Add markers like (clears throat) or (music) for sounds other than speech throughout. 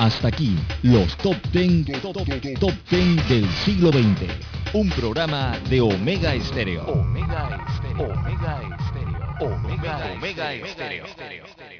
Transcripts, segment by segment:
Hasta aquí, los top 10, top, 10 del siglo XX. Un programa de Omega Estéreo. Omega Estéreo. Omega Estéreo. Omega Estéreo.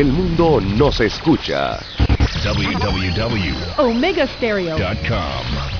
El mundo nos escucha. www.omegastereo.com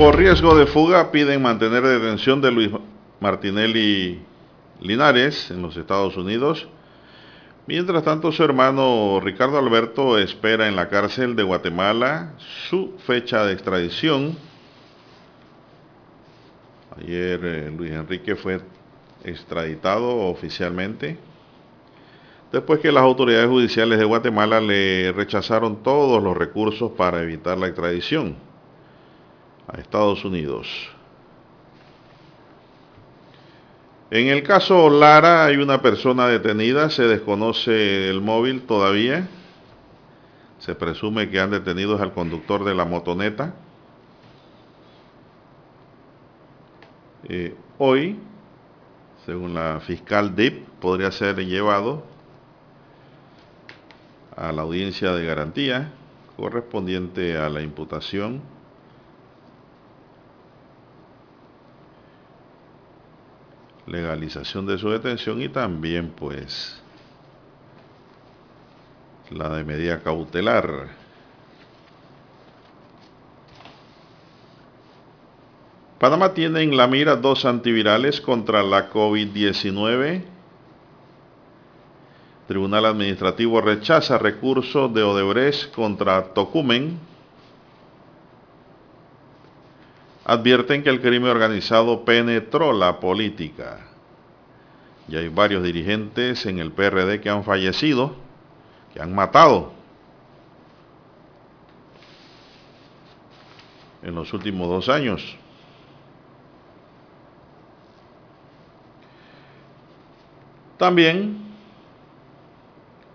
Por riesgo de fuga piden mantener detención de Luis Martinelli Linares en los Estados Unidos. Mientras tanto, su hermano Ricardo Alberto espera en la cárcel de Guatemala su fecha de extradición. Ayer eh, Luis Enrique fue extraditado oficialmente después que las autoridades judiciales de Guatemala le rechazaron todos los recursos para evitar la extradición a Estados Unidos. En el caso Lara hay una persona detenida, se desconoce el móvil todavía. Se presume que han detenido al conductor de la motoneta. Eh, hoy, según la fiscal DIP, podría ser llevado a la audiencia de garantía correspondiente a la imputación legalización de su detención y también pues la de medida cautelar. Panamá tiene en la mira dos antivirales contra la COVID-19. Tribunal Administrativo rechaza recurso de Odebrecht contra Tocumen. Advierten que el crimen organizado penetró la política. Y hay varios dirigentes en el PRD que han fallecido, que han matado en los últimos dos años. También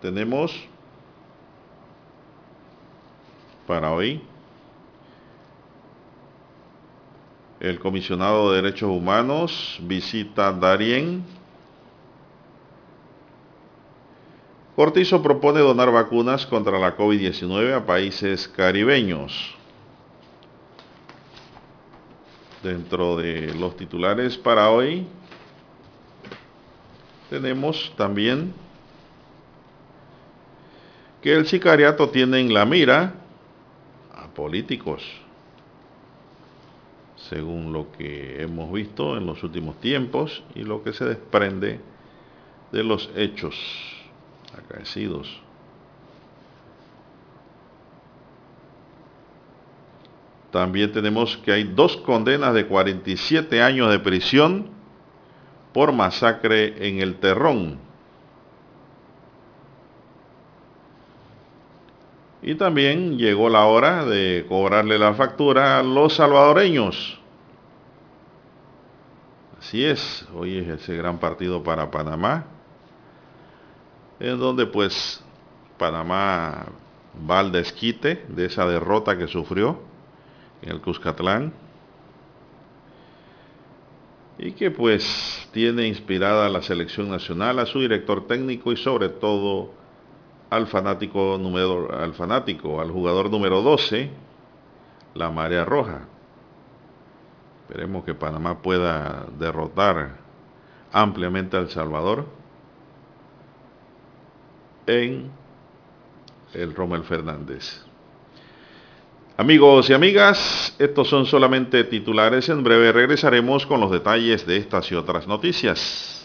tenemos para hoy El comisionado de Derechos Humanos visita Darien. Cortizo propone donar vacunas contra la COVID-19 a países caribeños. Dentro de los titulares para hoy tenemos también que el sicariato tiene en la mira a políticos según lo que hemos visto en los últimos tiempos y lo que se desprende de los hechos acaecidos. También tenemos que hay dos condenas de 47 años de prisión por masacre en el Terrón. Y también llegó la hora de cobrarle la factura a los salvadoreños. Así es, hoy es ese gran partido para Panamá. en donde pues Panamá va al desquite de esa derrota que sufrió en el Cuscatlán y que pues tiene inspirada la selección nacional, a su director técnico y sobre todo al fanático número al fanático, al jugador número 12, la Marea Roja. Esperemos que Panamá pueda derrotar ampliamente a El Salvador en el Rommel Fernández. Amigos y amigas, estos son solamente titulares. En breve regresaremos con los detalles de estas y otras noticias.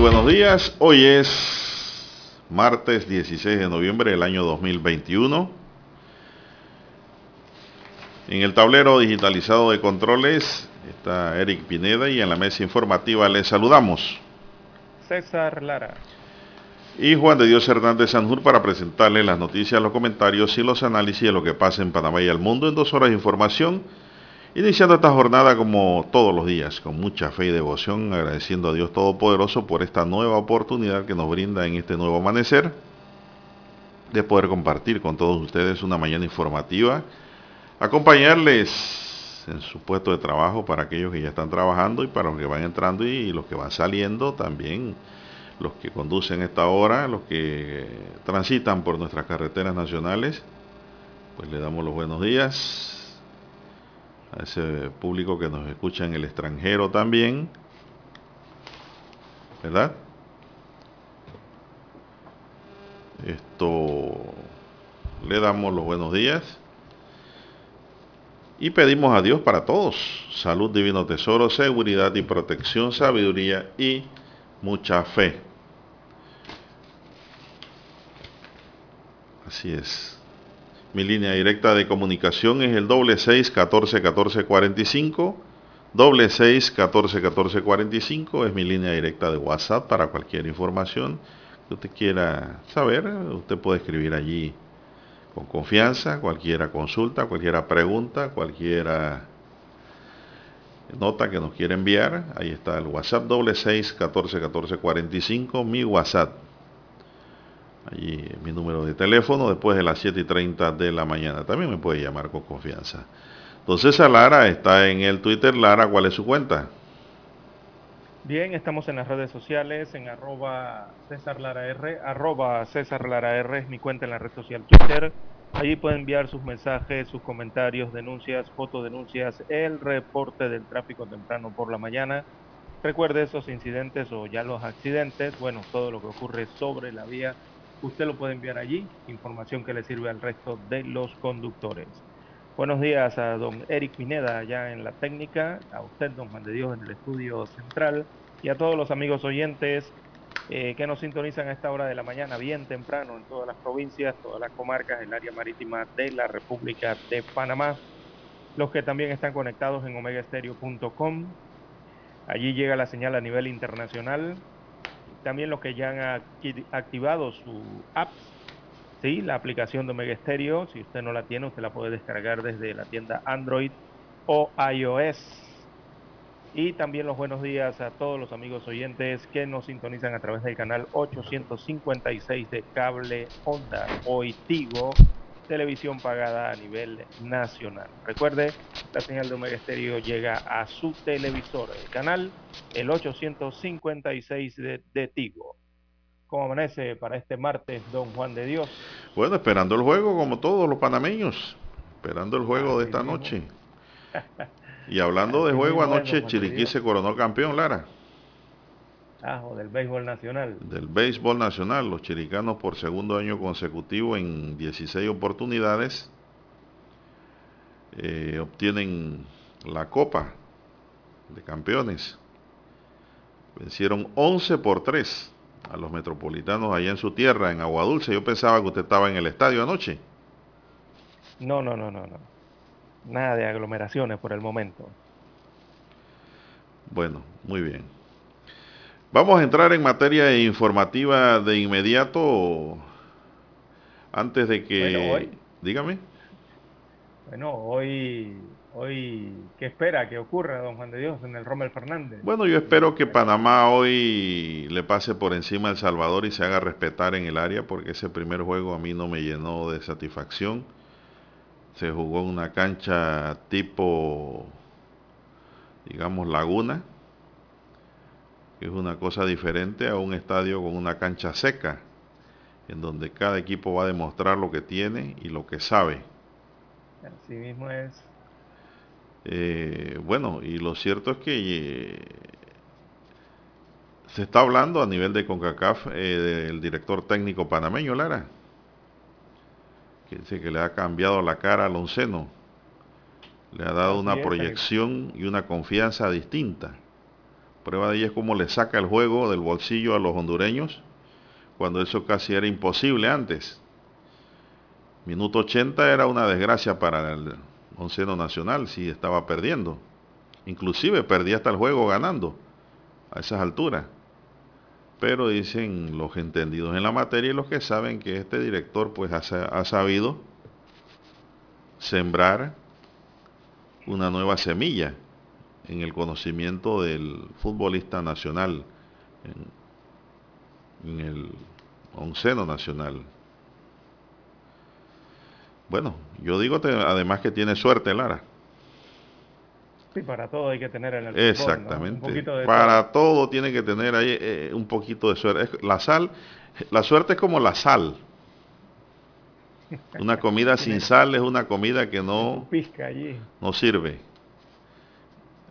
Buenos días. Hoy es martes 16 de noviembre del año 2021. En el tablero digitalizado de controles está Eric Pineda y en la mesa informativa les saludamos. César Lara. Y Juan de Dios Hernández Sanjur para presentarles las noticias, los comentarios y los análisis de lo que pasa en Panamá y al mundo en dos horas de información Iniciando esta jornada como todos los días, con mucha fe y devoción, agradeciendo a Dios Todopoderoso por esta nueva oportunidad que nos brinda en este nuevo amanecer, de poder compartir con todos ustedes una mañana informativa, acompañarles en su puesto de trabajo para aquellos que ya están trabajando y para los que van entrando y los que van saliendo también, los que conducen esta hora, los que transitan por nuestras carreteras nacionales, pues le damos los buenos días a ese público que nos escucha en el extranjero también, ¿verdad? Esto le damos los buenos días y pedimos a Dios para todos salud, divino tesoro, seguridad y protección, sabiduría y mucha fe. Así es. Mi línea directa de comunicación es el doble seis catorce catorce cuarenta y cinco. Doble seis catorce catorce cuarenta y cinco es mi línea directa de WhatsApp para cualquier información que usted quiera saber. Usted puede escribir allí con confianza, cualquiera consulta, cualquiera pregunta, cualquiera nota que nos quiera enviar. Ahí está el WhatsApp doble seis catorce catorce cuarenta y cinco, mi WhatsApp. Allí mi número de teléfono después de las 7 y 30 de la mañana. También me puede llamar con confianza. Entonces Lara está en el Twitter. Lara, ¿cuál es su cuenta? Bien, estamos en las redes sociales, en arroba César Lara R, arroba César R es mi cuenta en la red social Twitter. Allí pueden enviar sus mensajes, sus comentarios, denuncias, fotodenuncias, el reporte del tráfico temprano por la mañana. Recuerde esos incidentes o ya los accidentes, bueno, todo lo que ocurre sobre la vía usted lo puede enviar allí, información que le sirve al resto de los conductores. Buenos días a don Eric Pineda allá en la técnica, a usted, don Juan de Dios, en el estudio central y a todos los amigos oyentes eh, que nos sintonizan a esta hora de la mañana, bien temprano, en todas las provincias, todas las comarcas, el área marítima de la República de Panamá. Los que también están conectados en omegaestereo.com. Allí llega la señal a nivel internacional también los que ya han activado su app, ¿sí? la aplicación de Omega Stereo, si usted no la tiene, usted la puede descargar desde la tienda Android o iOS. Y también los buenos días a todos los amigos oyentes que nos sintonizan a través del canal 856 de Cable Onda Hoy Tigo televisión pagada a nivel nacional. Recuerde, la señal de Omega Estéreo llega a su televisor, el canal el 856 de, de Tigo. ¿Cómo amanece para este martes, don Juan de Dios? Bueno, esperando el juego como todos los panameños, esperando el juego de esta noche. Y hablando de juego, anoche Chiriquí se coronó campeón, Lara. Ah, del béisbol nacional. Del béisbol nacional. Los chiricanos por segundo año consecutivo en 16 oportunidades eh, obtienen la copa de campeones. Vencieron 11 por 3 a los metropolitanos allá en su tierra, en Agua Dulce. Yo pensaba que usted estaba en el estadio anoche. No, no, no, no, no. Nada de aglomeraciones por el momento. Bueno, muy bien. Vamos a entrar en materia informativa de inmediato antes de que... Dígame. Bueno, hoy, hoy, ¿qué espera que ocurra, don Juan de Dios, en el Rommel Fernández? Bueno, yo espero que Panamá hoy le pase por encima a El Salvador y se haga respetar en el área, porque ese primer juego a mí no me llenó de satisfacción. Se jugó en una cancha tipo, digamos, laguna que es una cosa diferente a un estadio con una cancha seca, en donde cada equipo va a demostrar lo que tiene y lo que sabe. Así mismo es. Eh, bueno, y lo cierto es que eh, se está hablando a nivel de CONCACAF eh, del director técnico panameño Lara, que dice que le ha cambiado la cara al onceno, le ha dado una proyección y una confianza distinta. Prueba de ella es cómo le saca el juego del bolsillo a los hondureños, cuando eso casi era imposible antes. Minuto 80 era una desgracia para el onceno nacional si estaba perdiendo. Inclusive perdía hasta el juego ganando a esas alturas. Pero dicen los entendidos en la materia y los que saben que este director pues ha sabido sembrar una nueva semilla en el conocimiento del futbolista nacional, en, el onceno nacional. Bueno, yo digo además que tiene suerte Lara. Sí, para todo hay que tener en el Exactamente. para todo. tiene que tener ahí eh, un poquito de suerte. La sal, la suerte es como la sal. (laughs) Una comida sin sal es una comida que no, no sirve.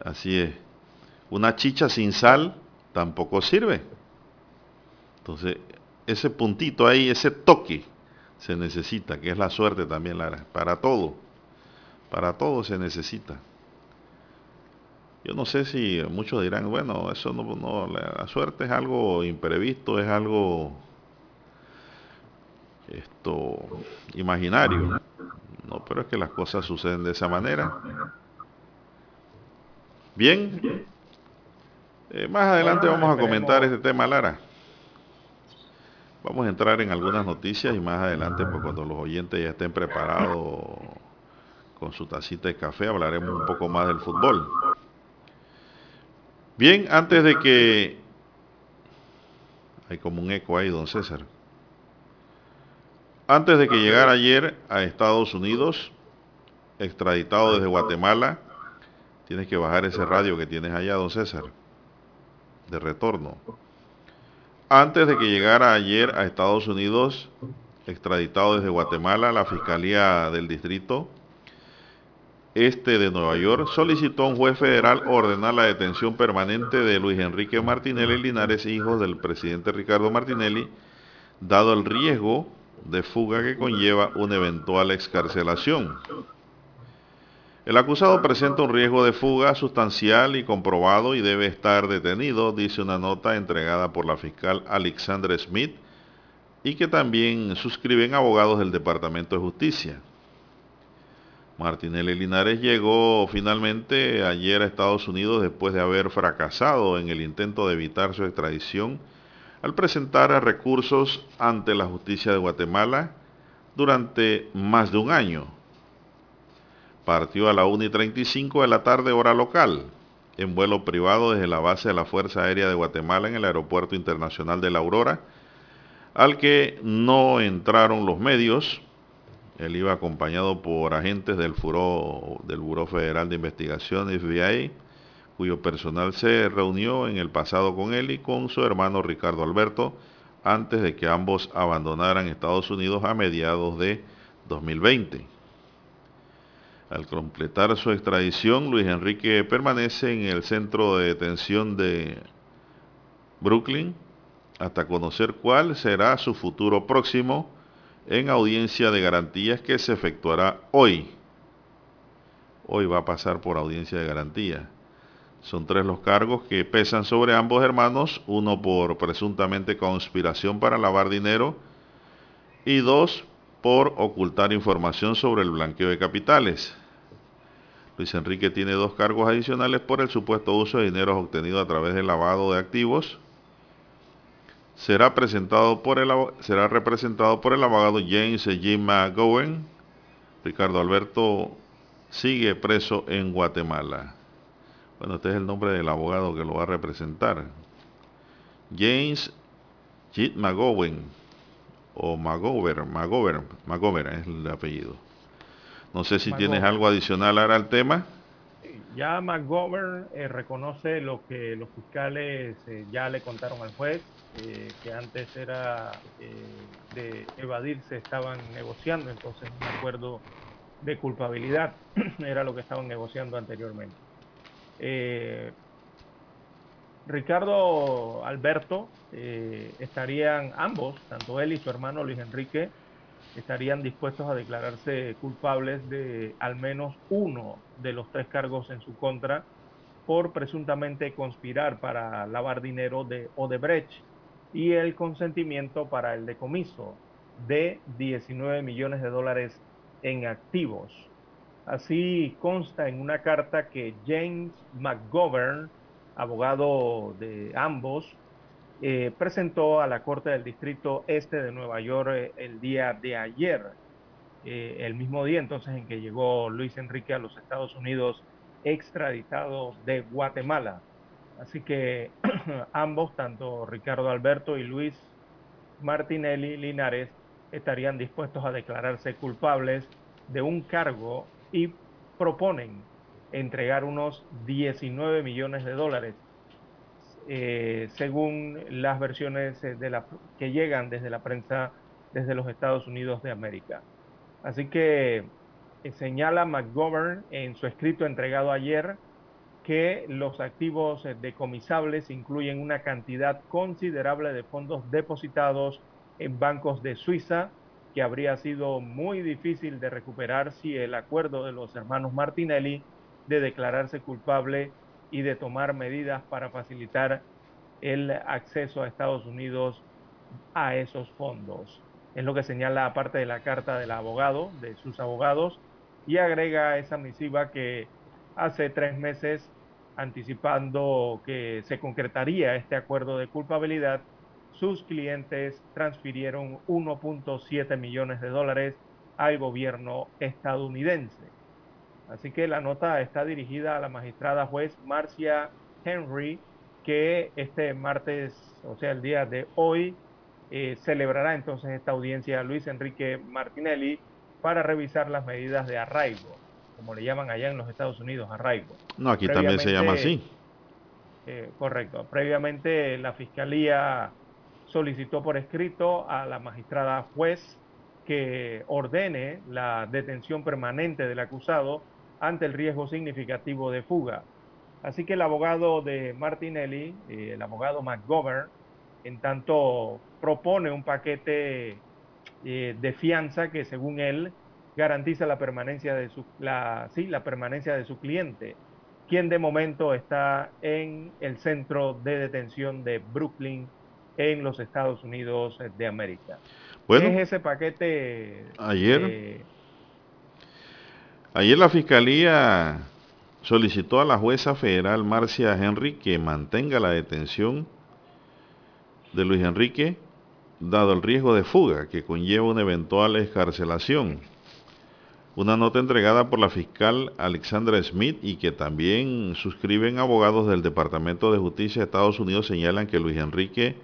Así es. Una chicha sin sal tampoco sirve. Entonces, ese puntito ahí, ese toque, se necesita, que es la suerte también, Lara. Para todo. Para todo se necesita. Yo no sé si muchos dirán, bueno, eso no, no la suerte es algo imprevisto, es algo esto imaginario. No, pero es que las cosas suceden de esa manera. Bien. Eh, más adelante vamos a comentar este tema, Lara. Vamos a entrar en algunas noticias y más adelante, pues cuando los oyentes ya estén preparados con su tacita de café, hablaremos un poco más del fútbol. Bien, antes de que... Hay como un eco ahí, don César. Antes de que llegara ayer a Estados Unidos, extraditado desde Guatemala, Tienes que bajar ese radio que tienes allá, don César, de retorno. Antes de que llegara ayer a Estados Unidos, extraditado desde Guatemala, la Fiscalía del Distrito Este de Nueva York solicitó a un juez federal ordenar la detención permanente de Luis Enrique Martinelli Linares, hijo del presidente Ricardo Martinelli, dado el riesgo de fuga que conlleva una eventual excarcelación. El acusado presenta un riesgo de fuga sustancial y comprobado y debe estar detenido, dice una nota entregada por la fiscal Alexandra Smith y que también suscriben abogados del Departamento de Justicia. Martinelli Linares llegó finalmente ayer a Estados Unidos después de haber fracasado en el intento de evitar su extradición al presentar recursos ante la justicia de Guatemala durante más de un año partió a la 1 y 35 de la tarde hora local, en vuelo privado desde la base de la Fuerza Aérea de Guatemala en el Aeropuerto Internacional de La Aurora, al que no entraron los medios, Él iba acompañado por agentes del, Furo, del Buró Federal de Investigación, FBI, cuyo personal se reunió en el pasado con él y con su hermano Ricardo Alberto antes de que ambos abandonaran Estados Unidos a mediados de 2020. Al completar su extradición, Luis Enrique permanece en el centro de detención de Brooklyn hasta conocer cuál será su futuro próximo en audiencia de garantías que se efectuará hoy. Hoy va a pasar por audiencia de garantía. Son tres los cargos que pesan sobre ambos hermanos, uno por presuntamente conspiración para lavar dinero y dos por ocultar información sobre el blanqueo de capitales. Luis Enrique tiene dos cargos adicionales por el supuesto uso de dinero obtenido a través del lavado de activos. Será, presentado por el, será representado por el abogado James G. McGowan. Ricardo Alberto sigue preso en Guatemala. Bueno, este es el nombre del abogado que lo va a representar. James G. McGowan o McGovern, McGovern, McGovern es el apellido. No sé si tienes algo adicional ahora al tema. Ya McGovern eh, reconoce lo que los fiscales eh, ya le contaron al juez, eh, que antes era de evadirse, estaban negociando, entonces un acuerdo de culpabilidad (clears throat) era lo que estaban negociando anteriormente. Ricardo Alberto estarían ambos, tanto él y su hermano Luis Enrique, estarían dispuestos a declararse culpables de al menos uno de los tres cargos en su contra por presuntamente conspirar para lavar dinero de Odebrecht y el consentimiento para el decomiso de 19 millones de dólares en activos. Así consta en una carta que James McGovern, abogado de ambos, eh, presentó a la Corte del Distrito Este de Nueva York eh, el día de ayer, eh, el mismo día entonces en que llegó Luis Enrique a los Estados Unidos extraditado de Guatemala. Así que (clears throat) ambos, tanto Ricardo Alberto y Luis Martinelli Linares, estarían dispuestos a declararse culpables de un cargo y proponen entregar unos 19 millones de dólares eh, según las versiones eh, de la, que llegan desde la prensa desde los Estados Unidos de América. Así que eh, señala McGovern en su escrito entregado ayer que los activos decomisables incluyen una cantidad considerable de fondos depositados en bancos de Suiza, que habría sido muy difícil de recuperar si el acuerdo de los hermanos Martinelli de declararse culpable y de tomar medidas para facilitar el acceso a Estados Unidos a esos fondos. Es lo que señala aparte de la carta del abogado, de sus abogados, y agrega esa misiva que hace tres meses, anticipando que se concretaría este acuerdo de culpabilidad, sus clientes transfirieron 1.7 millones de dólares al gobierno estadounidense. Así que la nota está dirigida a la magistrada juez Marcia Henry, que este martes, o sea, el día de hoy, eh, celebrará entonces esta audiencia a Luis Enrique Martinelli para revisar las medidas de arraigo, como le llaman allá en los Estados Unidos, arraigo. No, aquí también se llama así. Eh, correcto. Previamente la Fiscalía solicitó por escrito a la magistrada juez que ordene la detención permanente del acusado ante el riesgo significativo de fuga. Así que el abogado de Martinelli, eh, el abogado McGovern, en tanto propone un paquete eh, de fianza que según él garantiza la permanencia de su la, sí, la permanencia de su cliente, quien de momento está en el centro de detención de Brooklyn en los Estados Unidos de América. Bueno, es ese paquete ayer Ayer la Fiscalía solicitó a la jueza federal Marcia Henry que mantenga la detención de Luis Enrique, dado el riesgo de fuga que conlleva una eventual escarcelación. Una nota entregada por la fiscal Alexandra Smith y que también suscriben abogados del Departamento de Justicia de Estados Unidos señalan que Luis Enrique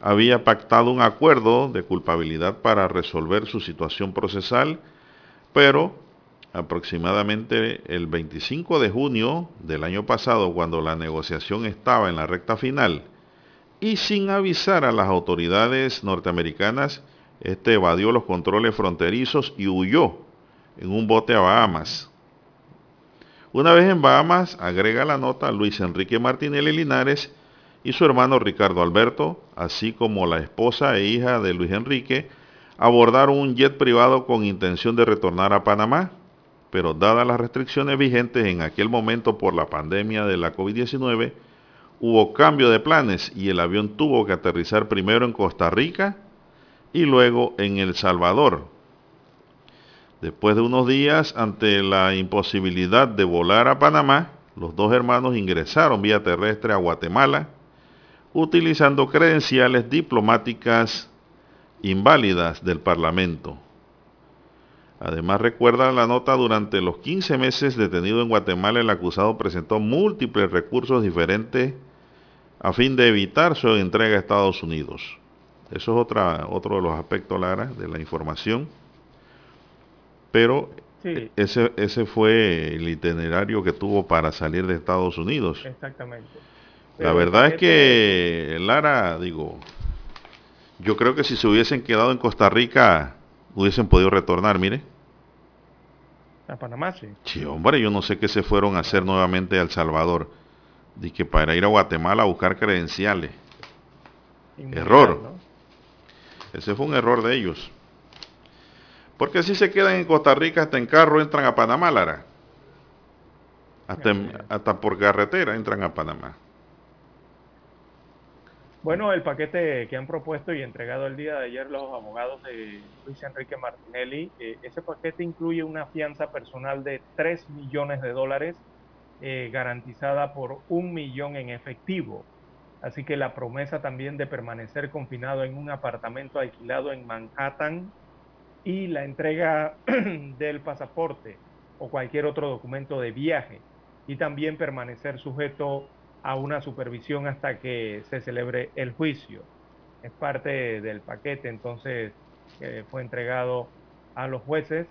había pactado un acuerdo de culpabilidad para resolver su situación procesal Pero aproximadamente el 25 de junio del año pasado, cuando la negociación estaba en la recta final, y sin avisar a las autoridades norteamericanas, este evadió los controles fronterizos y huyó en un bote a Bahamas. Una vez en Bahamas, agrega la nota Luis Enrique Martinelli Linares y su hermano Ricardo Alberto, así como la esposa e hija de Luis Enrique, abordaron un jet privado con intención de retornar a Panamá, pero dadas las restricciones vigentes en aquel momento por la pandemia de la COVID-19, hubo cambio de planes y el avión tuvo que aterrizar primero en Costa Rica y luego en El Salvador. Después de unos días, ante la imposibilidad de volar a Panamá, los dos hermanos ingresaron vía terrestre a Guatemala, utilizando credenciales diplomáticas inválidas del Parlamento. Además, recuerda la nota, durante los 15 meses detenido en Guatemala, el acusado presentó múltiples recursos diferentes a fin de evitar su entrega a Estados Unidos. Eso es otra, otro de los aspectos, Lara, de la información. Pero ese, ese fue el itinerario que tuvo para salir de Estados Unidos. Exactamente. la verdad es que, Lara, digo, yo creo que si se hubiesen quedado en Costa Rica, hubiesen podido retornar, mire. A Panamá, sí. Sí, hombre, yo no sé qué se fueron a hacer nuevamente a El Salvador. De que para ir a Guatemala a buscar credenciales. Error. Ese fue un error de ellos. Porque si se quedan en Costa Rica hasta en carro entran a Panamá, Lara. Hasta, hasta por carretera entran a Panamá. Bueno, el paquete que han propuesto y entregado el día de ayer los abogados de Luis Enrique Martinelli, eh, ese paquete incluye una fianza personal de 3 millones de dólares eh, garantizada por un millón en efectivo. Así que la promesa también de permanecer confinado en un apartamento alquilado en Manhattan y la entrega (clears throat) del pasaporte o cualquier otro documento de viaje y también permanecer sujeto a una supervisión hasta que se celebre el juicio. Es parte del paquete entonces que fue entregado a los jueces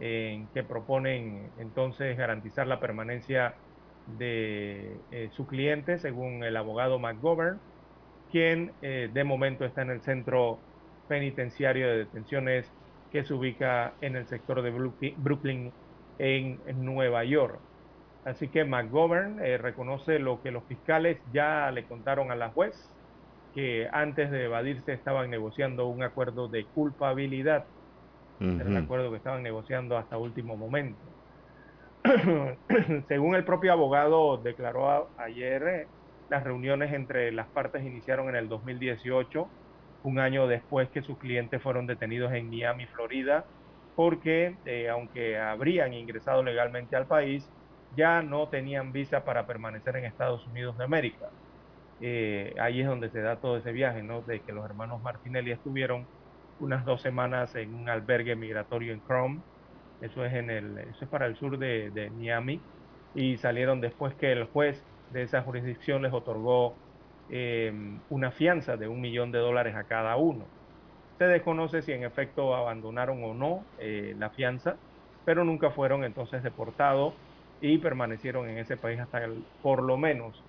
en que proponen entonces garantizar la permanencia de eh, su cliente, según el abogado McGovern, quien eh, de momento está en el centro penitenciario de detenciones que se ubica en el sector de Brooklyn, en Nueva York. Así que McGovern eh, reconoce lo que los fiscales ya le contaron a la juez, que antes de evadirse estaban negociando un acuerdo de culpabilidad. Era un acuerdo que estaban negociando hasta último momento. (clears throat) Según el propio abogado declaró ayer, eh, las reuniones entre las partes iniciaron en el 2018, un año después que sus clientes fueron detenidos en Miami, Florida, porque eh, aunque habrían ingresado legalmente al país, ya no tenían visa para permanecer en Estados Unidos de América. Eh, ahí es donde se da todo ese viaje, ¿no? De que los hermanos Martinelli estuvieron unas dos semanas en un albergue migratorio en Chrome, eso es, en el, eso es para el sur de, Miami, y salieron después que el juez de esa jurisdicción les otorgó em, una fianza de un millón de dólares a cada uno. Se desconoce si en efecto abandonaron o no eh, la fianza, pero nunca fueron entonces deportados y permanecieron en ese país hasta el, por lo menos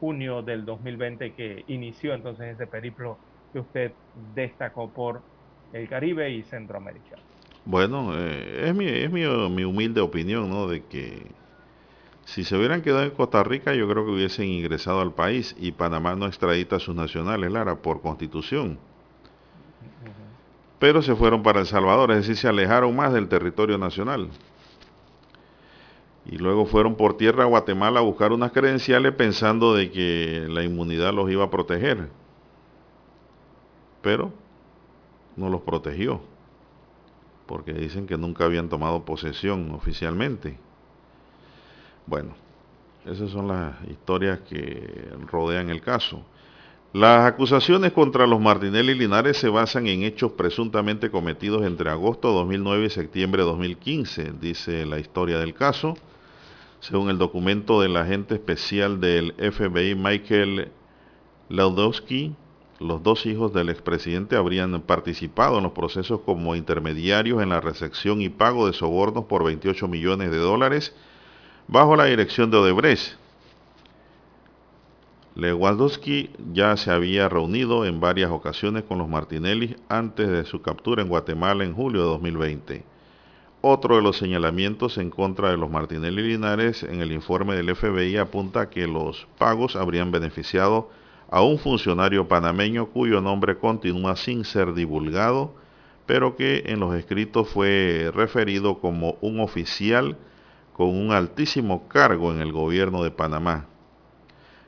junio del 2020 que inició entonces ese periplo que usted destacó por el Caribe y Centroamérica. Bueno, eh, es, mi, es mi, mi, humilde opinión, ¿no? De que si se hubieran quedado en Costa Rica, yo creo que hubiesen ingresado al país y Panamá no extradita a sus nacionales, Lara, por constitución. Pero se fueron para El Salvador, es decir, se alejaron más del territorio nacional y luego fueron por tierra a Guatemala a buscar unas credenciales pensando de que la inmunidad los iba a proteger. Pero no los protegió, porque dicen que nunca habían tomado posesión oficialmente. Bueno, esas son las historias que rodean el caso. Las acusaciones contra los Martinelli Linares se basan en hechos presuntamente cometidos entre agosto de 2009 y septiembre de 2015, dice la historia del caso según el documento del agente especial del FBI Michael Laudowski, los dos hijos del expresidente habrían participado en los procesos como intermediarios en la recepción y pago de sobornos por 28 millones de dólares bajo la dirección de Odebrecht. Lewandowski ya se había reunido en varias ocasiones con los Martinelli antes de su captura en Guatemala en julio de 2020. Otro de los señalamientos en contra de los Martinelli Linares en el informe del FBI apunta que los pagos habrían beneficiado a un funcionario panameño cuyo nombre continúa sin ser divulgado, pero que en los escritos fue referido como un oficial con un altísimo cargo en el gobierno de Panamá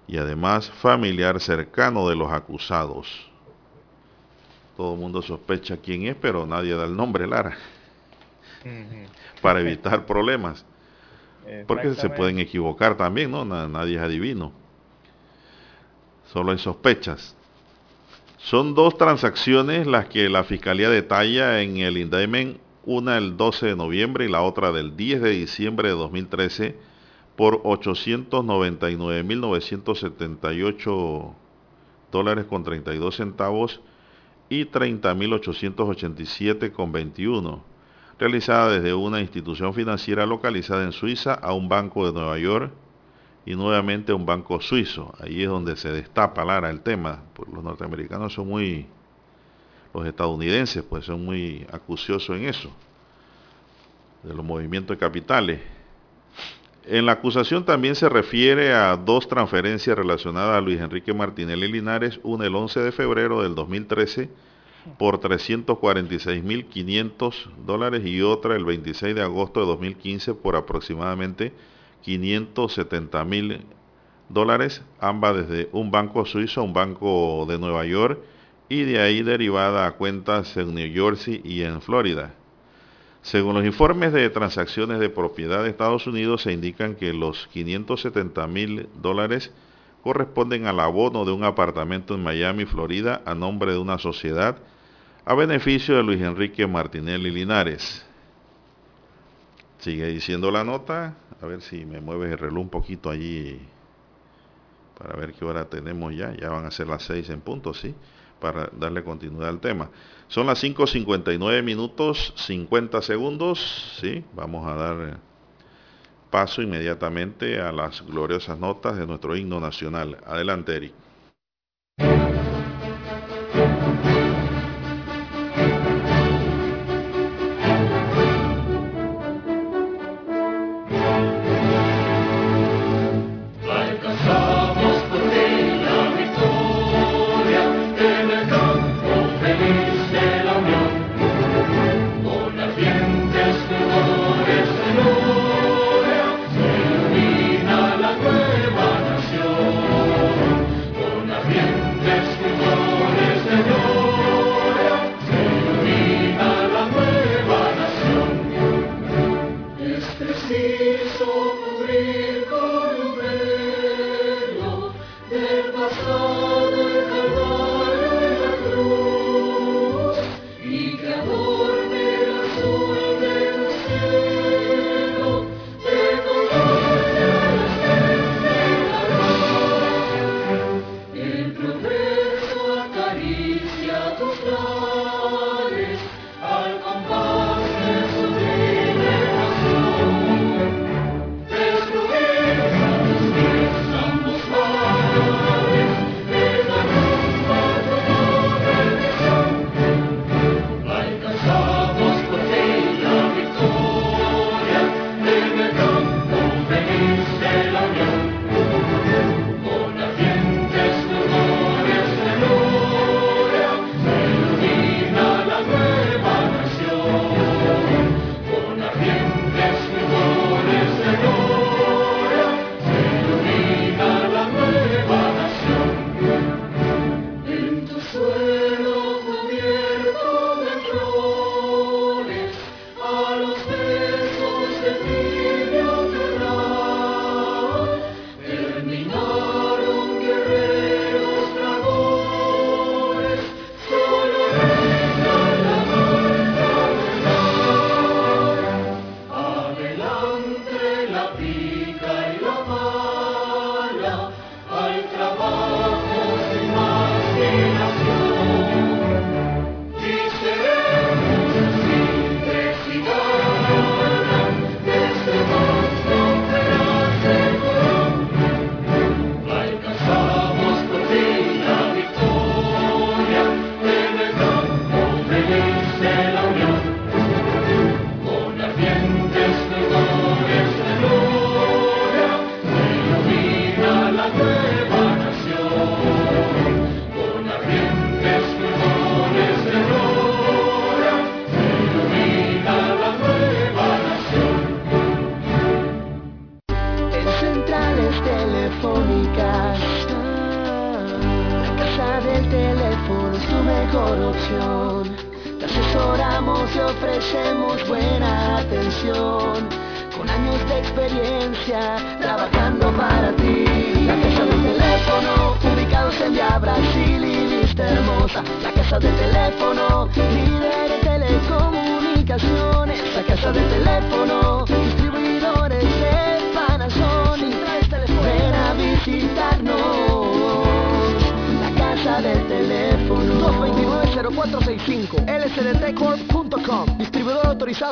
y además familiar cercano de los acusados. Todo el mundo sospecha quién es, pero nadie da el nombre, Lara, para evitar problemas. Porque se pueden equivocar también, ¿no? Nadie es adivino. Solo hay sospechas. Son dos transacciones las que la Fiscalía detalla en el indictment, una el 12 de noviembre y la otra del 10 de diciembre de 2013 por 899.978 dólares con 32 centavos y 30.887 con 21, realizada desde una institución financiera localizada en Suiza a un banco de Nueva York y nuevamente un banco suizo. Ahí es donde se destapa, Lara, el tema. Los norteamericanos son muy, los estadounidenses pues son muy acuciosos en eso, de los movimientos de capitales. En la acusación también se refiere a dos transferencias relacionadas a Luis Enrique Martinelli Linares, una el 11 de febrero del 2013 por 346.500 dólares y otra el 26 de agosto de 2015 por aproximadamente 570 mil dólares, ambas desde un banco suizo a un banco de Nueva York y de ahí derivada a cuentas en New Jersey y en Florida. Según los informes de transacciones de propiedad de Estados Unidos, se indican que los 570 mil dólares corresponden al abono de un apartamento en Miami, Florida, a nombre de una sociedad a beneficio de Luis Enrique Martinelli Linares. Sigue diciendo la nota, a ver si me mueves el reloj un poquito allí para ver qué hora tenemos ya. Ya van a ser las 6 en punto, ¿sí? Para darle continuidad al tema. Son las 5.59 minutos 50 segundos, ¿sí? Vamos a dar paso inmediatamente a las gloriosas notas de nuestro himno nacional. Adelante, Eric.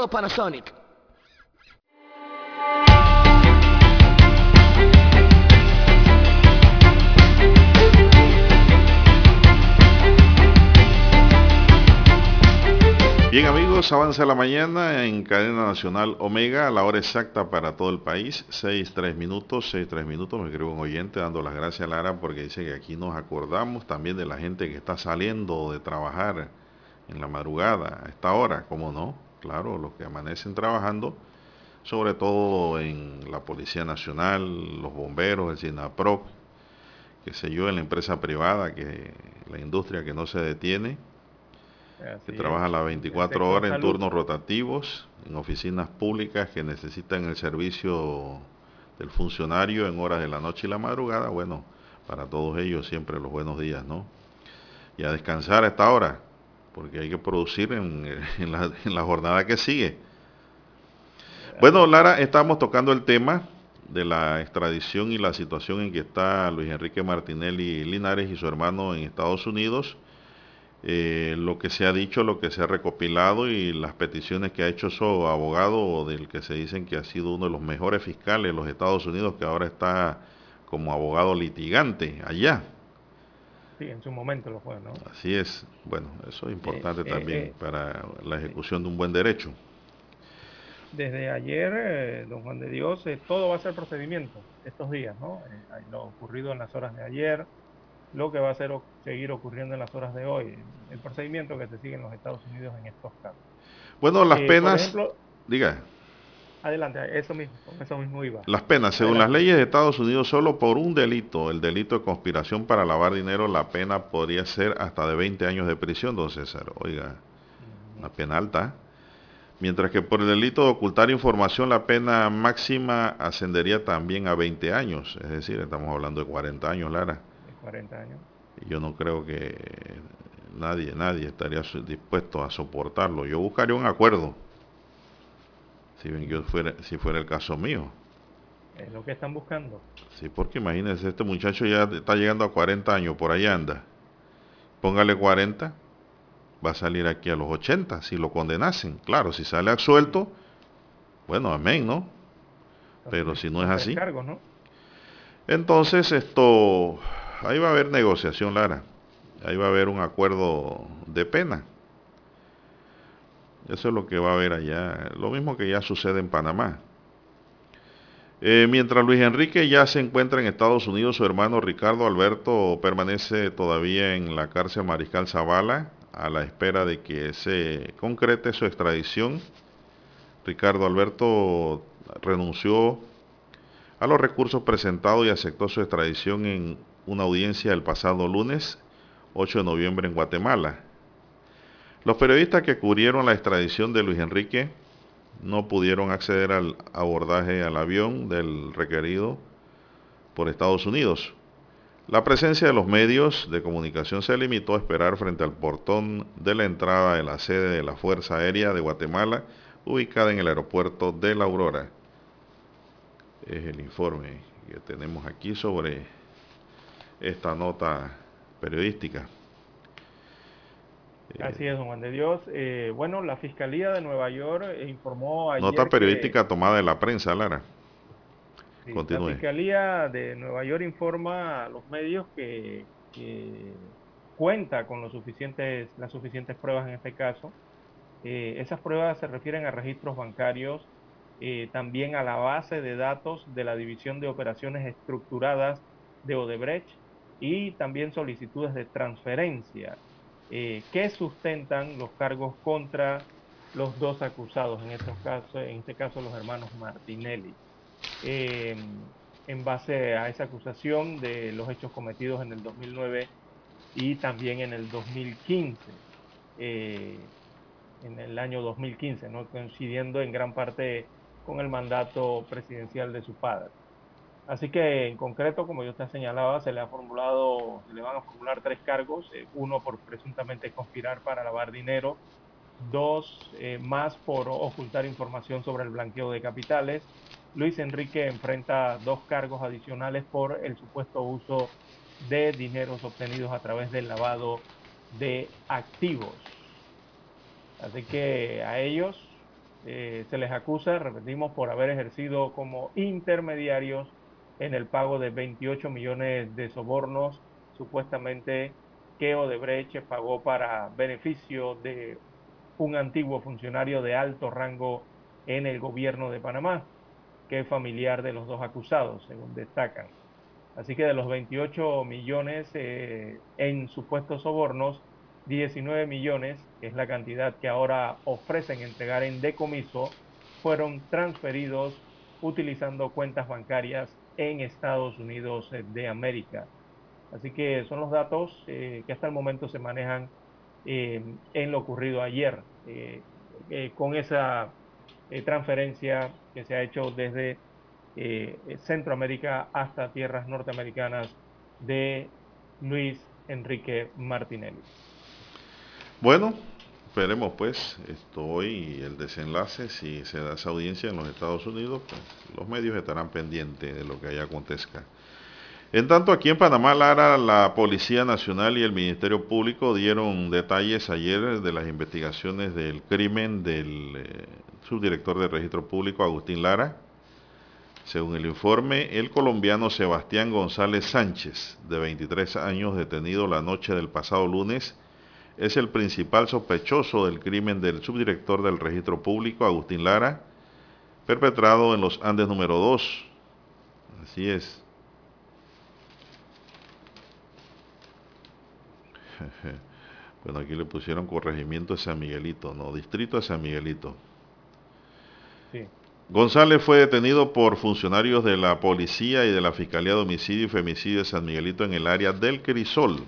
Panasonic Bien amigos, avanza la mañana en cadena nacional Omega a la hora exacta para todo el país, 6, 3 minutos, 6, 3 minutos, me escribo un oyente dando las gracias a Lara porque dice que aquí nos acordamos también de la gente que está saliendo de trabajar en la madrugada a esta hora, ¿cómo no? Claro, los que amanecen trabajando, sobre todo en la Policía Nacional, los bomberos, el SINAPROC, que sé yo, en la empresa privada, que la industria que no se detiene que trabaja las 24 horas en turnos rotativos, en oficinas públicas que necesitan el servicio del funcionario en horas de la noche y la madrugada, bueno, para todos ellos siempre los buenos días, ¿no? Y a descansar a esta hora, porque hay que producir (laughs) en, la, en la jornada que sigue. Bueno, Lara, estamos tocando el tema de la extradición y la situación en que está Luis Enrique Martinelli Linares y su hermano en Estados Unidos eh, lo que se ha dicho, lo que se ha recopilado y las peticiones que ha hecho su abogado, del que se dicen que ha sido uno de los mejores fiscales de los Estados Unidos, que ahora está como abogado litigante allá. Sí, en su momento lo fue, ¿no? Así es. Bueno, eso es importante eh, también eh, para la ejecución de un buen derecho. Desde ayer, don Juan de Dios, todo va a ser procedimiento estos días, ¿no? lo ocurrido en las horas de ayer, lo que va a ser, seguir ocurriendo en las horas de hoy, el procedimiento que se sigue en los Estados Unidos en estos casos. Bueno, las eh, penas, diga. Adelante, eso mismo, eso mismo iba. Las penas, según las leyes de Estados Unidos, solo por un delito, el delito de conspiración para lavar dinero, la pena podría ser hasta de 20 años de prisión, don César. Oiga, una pena alta. Mientras que por el delito de ocultar información, la pena máxima ascendería también a 20 años. Es decir, estamos hablando de 40 años, Lara. 40 años. Yo no creo que nadie, nadie estaría dispuesto a soportarlo. Yo buscaría un acuerdo, si, yo fuera, si fuera el caso mío. Es lo que están buscando. Sí, porque imagínense, este muchacho ya está llegando a 40 años, por ahí anda. Póngale 40, va a salir aquí a los 80 si lo condenasen. Claro, si sale absuelto, bueno, amén, ¿no? Pero si no es así. Entonces, esto ahí va a haber negociación, Lara. Ahí va a haber un acuerdo de pena. Eso es lo que va a haber allá. Lo mismo que ya sucede en Panamá. Eh, mientras Luis Enrique ya se encuentra en Estados Unidos, su hermano Ricardo Alberto permanece todavía en la cárcel Mariscal Zavala a la espera de que se concrete su extradición. Ricardo Alberto renunció a los recursos presentados y aceptó su extradición en una audiencia el pasado lunes 8 de noviembre en Guatemala. Los periodistas que cubrieron la extradición de Luis Enrique no pudieron acceder al abordaje al avión del requerido por Estados Unidos. La presencia de los medios de comunicación se limitó a esperar frente al portón de la entrada de la sede de la Fuerza Aérea de Guatemala, ubicada en el aeropuerto de La Aurora. Es el informe que tenemos aquí sobre esta nota periodística. Así es, don Juan de Dios. Eh, bueno, la Fiscalía de Nueva York informó ayer Nota periodística tomada de la prensa, Lara. La Fiscalía de Nueva York informa a los medios que, cuenta con los suficientes, las suficientes pruebas en este caso. Eh, esas pruebas se refieren a registros bancarios, eh, también a la base de datos de la División de Operaciones Estructuradas de Odebrecht, y también solicitudes de transferencia eh, que sustentan los cargos contra los dos acusados, en, estos casos, en este caso los hermanos Martinelli. Em, en base a esa acusación de los hechos cometidos en el 2009 y también en el 2015, eh, en el año 2015, ¿no? coincidiendo en gran parte con el mandato presidencial de su padre. Así que en concreto, como yo te señalaba, se le ha formulado, se le van a formular tres cargos, eh, uno por presuntamente conspirar para lavar dinero, dos eh, más por ocultar información sobre el blanqueo de capitales. Luis Enrique enfrenta dos cargos adicionales por el supuesto uso de dineros obtenidos a través del lavado de activos. Así que a ellos eh, se les acusa, repetimos, por haber ejercido como intermediarios en el pago de 28 millones de sobornos supuestamente que Odebrecht pagó para beneficio de un antiguo funcionario de alto rango en el gobierno de Panamá, que es familiar de los dos acusados, según destacan. Así que de los 28 millones eh, en supuestos sobornos, 19 millones, que es la cantidad que ahora ofrecen entregar en decomiso, fueron transferidos utilizando cuentas bancarias en Estados Unidos de América. Así que son los datos eh, que hasta el momento se manejan eh, en lo ocurrido ayer, eh, eh, con esa transferencia que se ha hecho desde Centroamérica hasta tierras norteamericanas de Luis Enrique Martinelli. Bueno, esperemos pues esto hoy el desenlace, si se da esa audiencia en los Estados Unidos, pues los medios estarán pendientes de lo que haya acontezca. En tanto, aquí en Panamá, Lara, la Policía Nacional y el Ministerio Público dieron detalles ayer de las investigaciones del crimen del eh, subdirector de Registro Público, Agustín Lara. Según el informe, el colombiano Sebastián González Sánchez, de 23 años, detenido la noche del pasado lunes, es el principal sospechoso del crimen del subdirector del Registro Público, Agustín Lara, perpetrado en los Andes número 2. Así es. (laughs) Bueno, aquí le pusieron corregimiento de San Miguelito, no, distrito de San Miguelito. González fue detenido por funcionarios de la policía y de la Fiscalía de Homicidio y Femicidio de San Miguelito en el área del Crisol.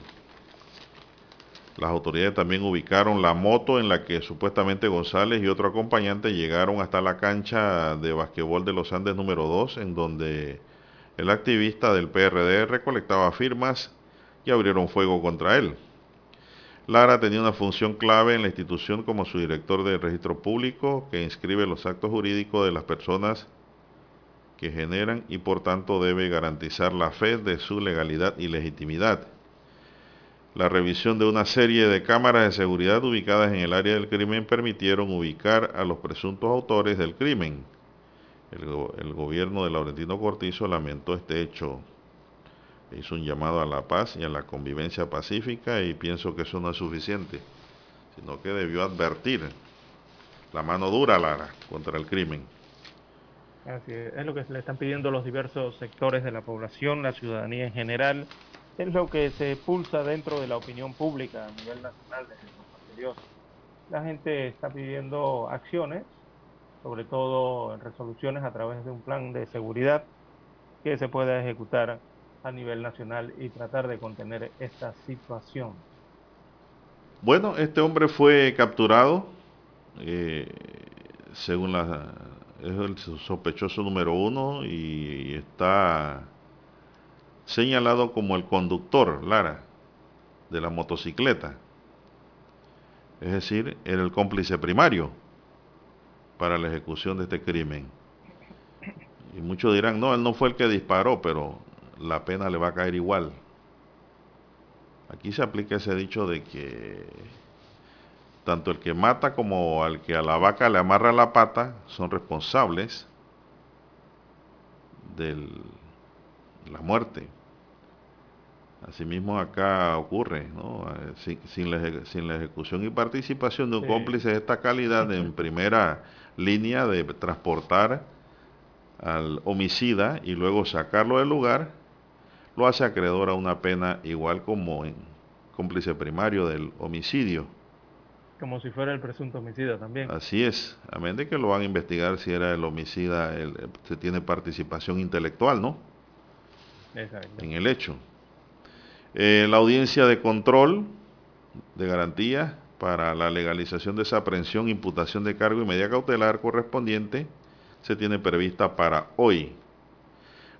Las autoridades también ubicaron la moto en la que supuestamente González y otro acompañante llegaron hasta la cancha de basquetbol de los Andes número 2, en donde el activista del PRD recolectaba firmas y abrieron fuego contra él. Lara tenía una función clave en la institución como su director de registro público que inscribe los actos jurídicos de las personas que generan y por tanto debe garantizar la fe de su legalidad y legitimidad. La revisión de una serie de cámaras de seguridad ubicadas en el área del crimen permitieron ubicar a los presuntos autores del crimen. El, gobierno de Laurentino Cortizo lamentó este hecho hizo un llamado a la paz y a la convivencia pacífica y pienso que eso no es suficiente, sino que debió advertir la mano dura, contra el crimen. Es, lo que le están pidiendo los diversos sectores de la población, la ciudadanía en general, es lo que se pulsa dentro de la opinión pública a nivel nacional desde los anteriores. La gente está pidiendo acciones, sobre todo resoluciones a través de un plan de seguridad que se pueda ejecutar a nivel nacional y tratar de contener esta situación. Bueno, este hombre fue capturado, eh, según la, es el sospechoso número uno y está señalado como el conductor, Lara, de la motocicleta. Es decir, era el cómplice primario para la ejecución de este crimen. Y muchos dirán, no, él no fue el que disparó, pero la pena le va a caer igual. Aquí se aplica ese dicho de que tanto el que mata como al que a la vaca le amarra la pata son responsables de la muerte. Asimismo acá ocurre, ¿no? sin, la, ejecución y participación de un cómplice de esta calidad en primera línea de transportar al homicida y luego sacarlo del lugar, lo hace acreedor a una pena igual como en cómplice primario del homicidio. Como si fuera el presunto homicida también. Así es, a menos de que lo van a investigar si era el homicida, se tiene participación intelectual, ¿no? Exacto. En el hecho. Eh, la audiencia de control de garantía para la legalización de esa aprehensión, imputación de cargo y medida cautelar correspondiente se tiene prevista para hoy.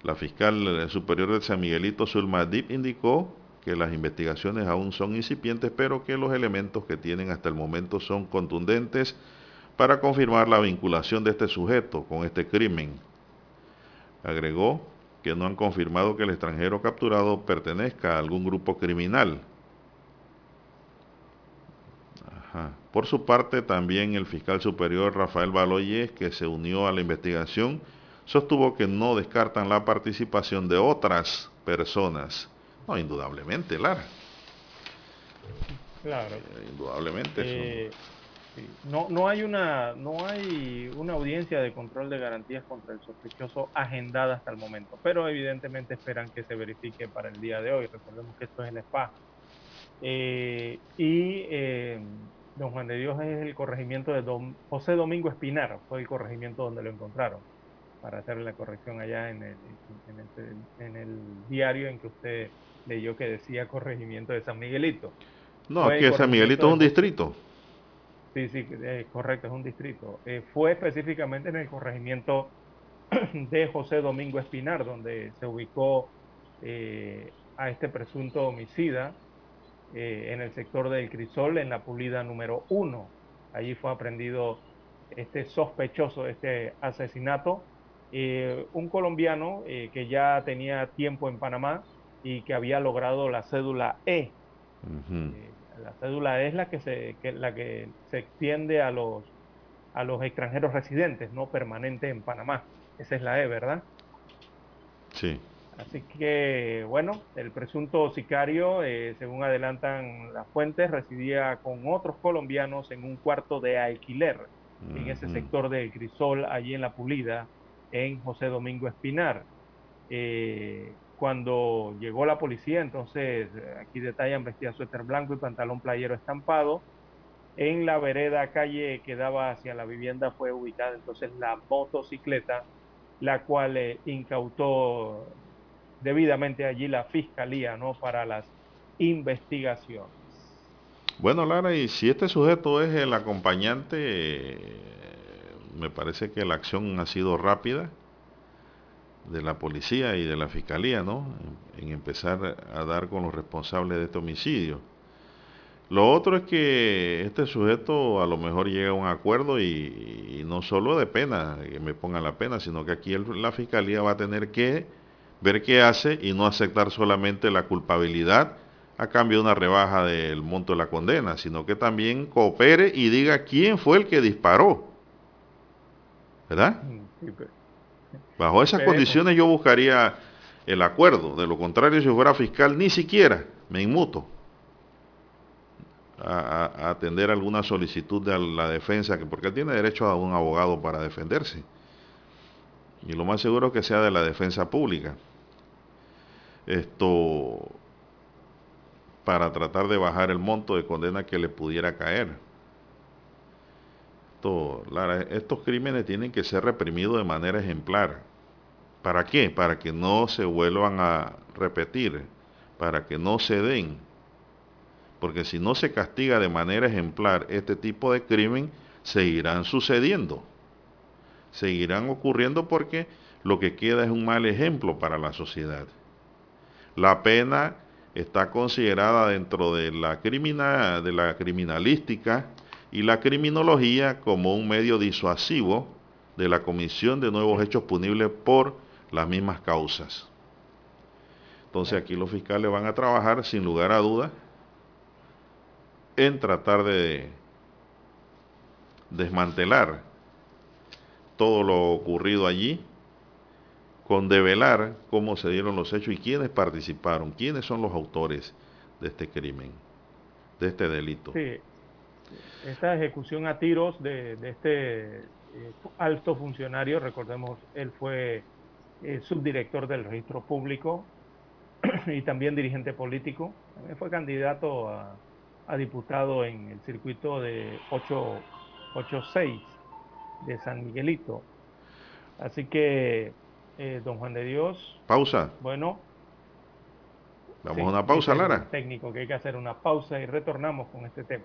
La fiscal superior de San Miguelito, Zulma Dip, indicó que las investigaciones aún son incipientes, pero que los elementos que tienen hasta el momento son contundentes para confirmar la vinculación de este sujeto con este crimen. Agregó que no han confirmado que el extranjero capturado pertenezca a algún grupo criminal. Por su parte, también el fiscal superior Rafael Baloyes, que se unió a la investigación, sostuvo que no descartan la participación de otras personas. No, indudablemente, Lara. Claro. Indudablemente. Eh, no, no, hay una, no hay una audiencia de control de garantías contra el sospechoso agendada hasta el momento, pero evidentemente esperan que se verifique para el día de hoy. Recordemos que esto es el SPA. Eh, y eh, don Juan de Dios es el corregimiento de don José Domingo Espinar, fue el corregimiento donde lo encontraron, para hacerle la corrección allá en el, en el, diario en que usted leyó que decía corregimiento de San Miguelito. No, que San Miguelito es un distrito. Sí, sí, eh, correcto, es un distrito. Eh, fue específicamente en el corregimiento (clears throat) de José Domingo Espinar, donde se ubicó eh, a este presunto homicida en el sector del Crisol, en la pulida número uno. Allí fue aprendido este sospechoso de este asesinato, un colombiano que ya tenía tiempo en Panamá y que había logrado la cédula E la cédula es la que se, la que se extiende a los, a los extranjeros residentes, no permanentes en Panamá. Esa es la E, ¿verdad? Sí. Así que, bueno, el presunto sicario, eh, según adelantan las fuentes, residía con otros colombianos en un cuarto de alquiler en ese sector del Crisol, allí en La Pulida, en José Domingo Espinar. Eh, cuando llegó la policía, entonces aquí detallan vestía suéter blanco y pantalón playero estampado. En la vereda calle que daba hacia la vivienda fue ubicada entonces la motocicleta, la cual eh, incautó debidamente allí la fiscalía, ¿no? Para las investigaciones. Bueno, Lara, y si este sujeto es el acompañante, me parece que la acción ha sido rápida de la policía y de la fiscalía, ¿no? En, empezar a dar con los responsables de este homicidio. Lo otro es que este sujeto a lo mejor llega a un acuerdo y, no solo de pena, que me pongan la pena, sino que aquí la fiscalía va a tener que ver qué hace y no aceptar solamente la culpabilidad a cambio de una rebaja del monto de la condena, sino que también coopere y diga quién fue el que disparó. ¿Verdad? Sí, Bajo esas condiciones yo buscaría el acuerdo. De lo contrario, si fuera fiscal, ni siquiera me inmuto a, atender alguna solicitud de la defensa, porque él tiene derecho a un abogado para defenderse. Y lo más seguro es que sea de la defensa pública. Esto para tratar de bajar el monto de condena que le pudiera caer. Estos crímenes tienen que ser reprimidos de manera ejemplar. ¿Para qué? Para que no se vuelvan a repetir, para que no se den. Porque si no se castiga de manera ejemplar este tipo de crimen, seguirán sucediendo. Seguirán ocurriendo porque lo que queda es un mal ejemplo para la sociedad. La pena está considerada dentro de la, de la criminalística y la criminología como un medio disuasivo de la comisión de nuevos hechos punibles por las mismas causas. Entonces aquí los fiscales van a trabajar sin lugar a dudas en tratar de desmantelar todo lo ocurrido allí, con develar cómo se dieron los hechos y quiénes participaron, quiénes son los autores de este crimen, de este delito. Sí, esta ejecución a tiros de, este eh, alto funcionario, recordemos, él fue eh, subdirector del registro público (clears throat) y también dirigente político. También fue candidato a, diputado en el circuito de 886 de San Miguelito. Así que, eh, don Juan de Dios. Pausa. Bueno. Vamos a una pausa, Lara. Técnico que hay que hacer una pausa y retornamos con este tema.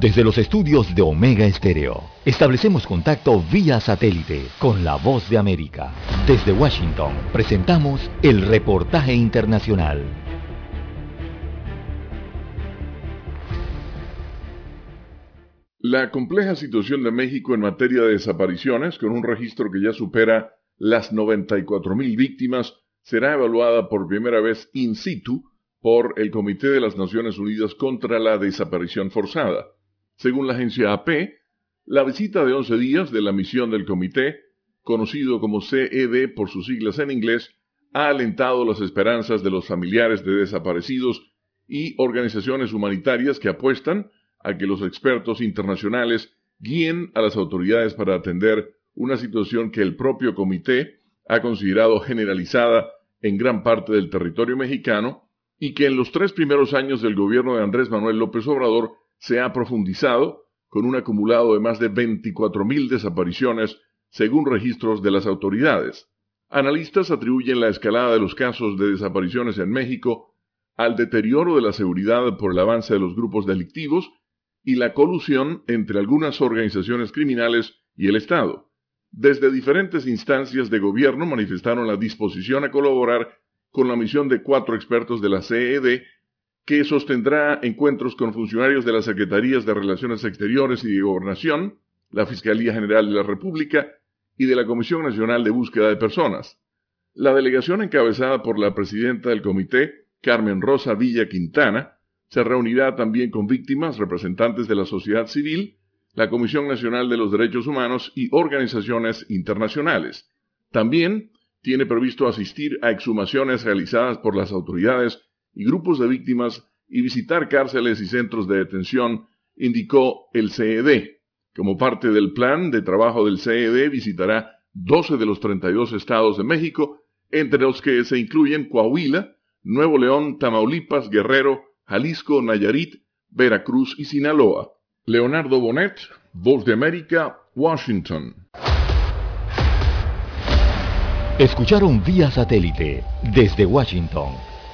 Desde los estudios de Omega Estéreo, establecemos contacto vía satélite con la voz de América. Desde Washington, presentamos el reportaje internacional. La compleja situación de México en materia de desapariciones, con un registro que ya supera las 94.000 víctimas, será evaluada por primera vez in situ por el Comité de las Naciones Unidas contra la Desaparición Forzada. Según la agencia AP, la visita de 11 días de la misión del comité, conocido como CED por sus siglas en inglés, ha alentado las esperanzas de los familiares de desaparecidos y organizaciones humanitarias que apuestan a que los expertos internacionales guíen a las autoridades para atender una situación que el propio comité ha considerado generalizada en gran parte del territorio mexicano y que en los tres primeros años del gobierno de Andrés Manuel López Obrador se ha profundizado con un acumulado de más de 24.000 desapariciones según registros de las autoridades. Analistas atribuyen la escalada de los casos de desapariciones en México al deterioro de la seguridad por el avance de los grupos delictivos y la colusión entre algunas organizaciones criminales y el Estado. Desde diferentes instancias de gobierno manifestaron la disposición a colaborar con la misión de cuatro expertos de la CED que sostendrá encuentros con funcionarios de las Secretarías de Relaciones Exteriores y de Gobernación, la Fiscalía General de la República y de la Comisión Nacional de Búsqueda de Personas. La delegación encabezada por la presidenta del comité, Carmen Rosa Villa Quintana, se reunirá también con víctimas, representantes de la sociedad civil, la Comisión Nacional de los Derechos Humanos y organizaciones internacionales. También tiene previsto asistir a exhumaciones realizadas por las autoridades y grupos de víctimas y visitar cárceles y centros de detención, indicó el CED. Como parte del plan de trabajo del CED, visitará 12 de los 32 estados de México, entre los que se incluyen Coahuila, Nuevo León, Tamaulipas, Guerrero, Jalisco, Nayarit, Veracruz y Sinaloa. Leonardo Bonet, Voz de América, Washington. Escucharon vía satélite desde Washington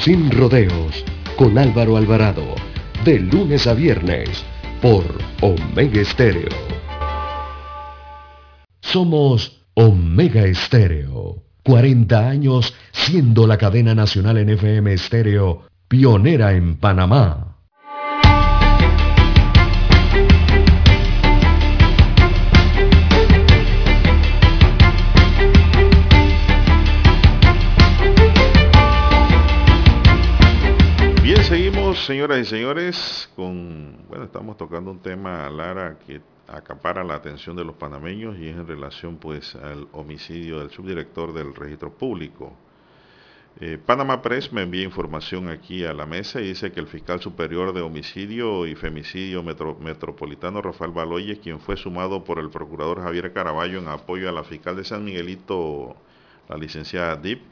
sin rodeos, con Álvaro Alvarado, de lunes a viernes, por Omega Estéreo. Somos Omega Estéreo, 40 años siendo la cadena nacional en FM Estéreo, pionera en Panamá. Señoras y señores, con, bueno, estamos tocando un tema, Lara, que acapara la atención de los panameños y es en relación, pues, al homicidio del subdirector del registro público. Eh, Panama Press me envía información aquí a la mesa y dice que el fiscal superior de homicidio y femicidio metropolitano Rafael Baloyes, quien fue sumado por el procurador Javier Caraballo en apoyo a la fiscal de San Miguelito, la licenciada Dip,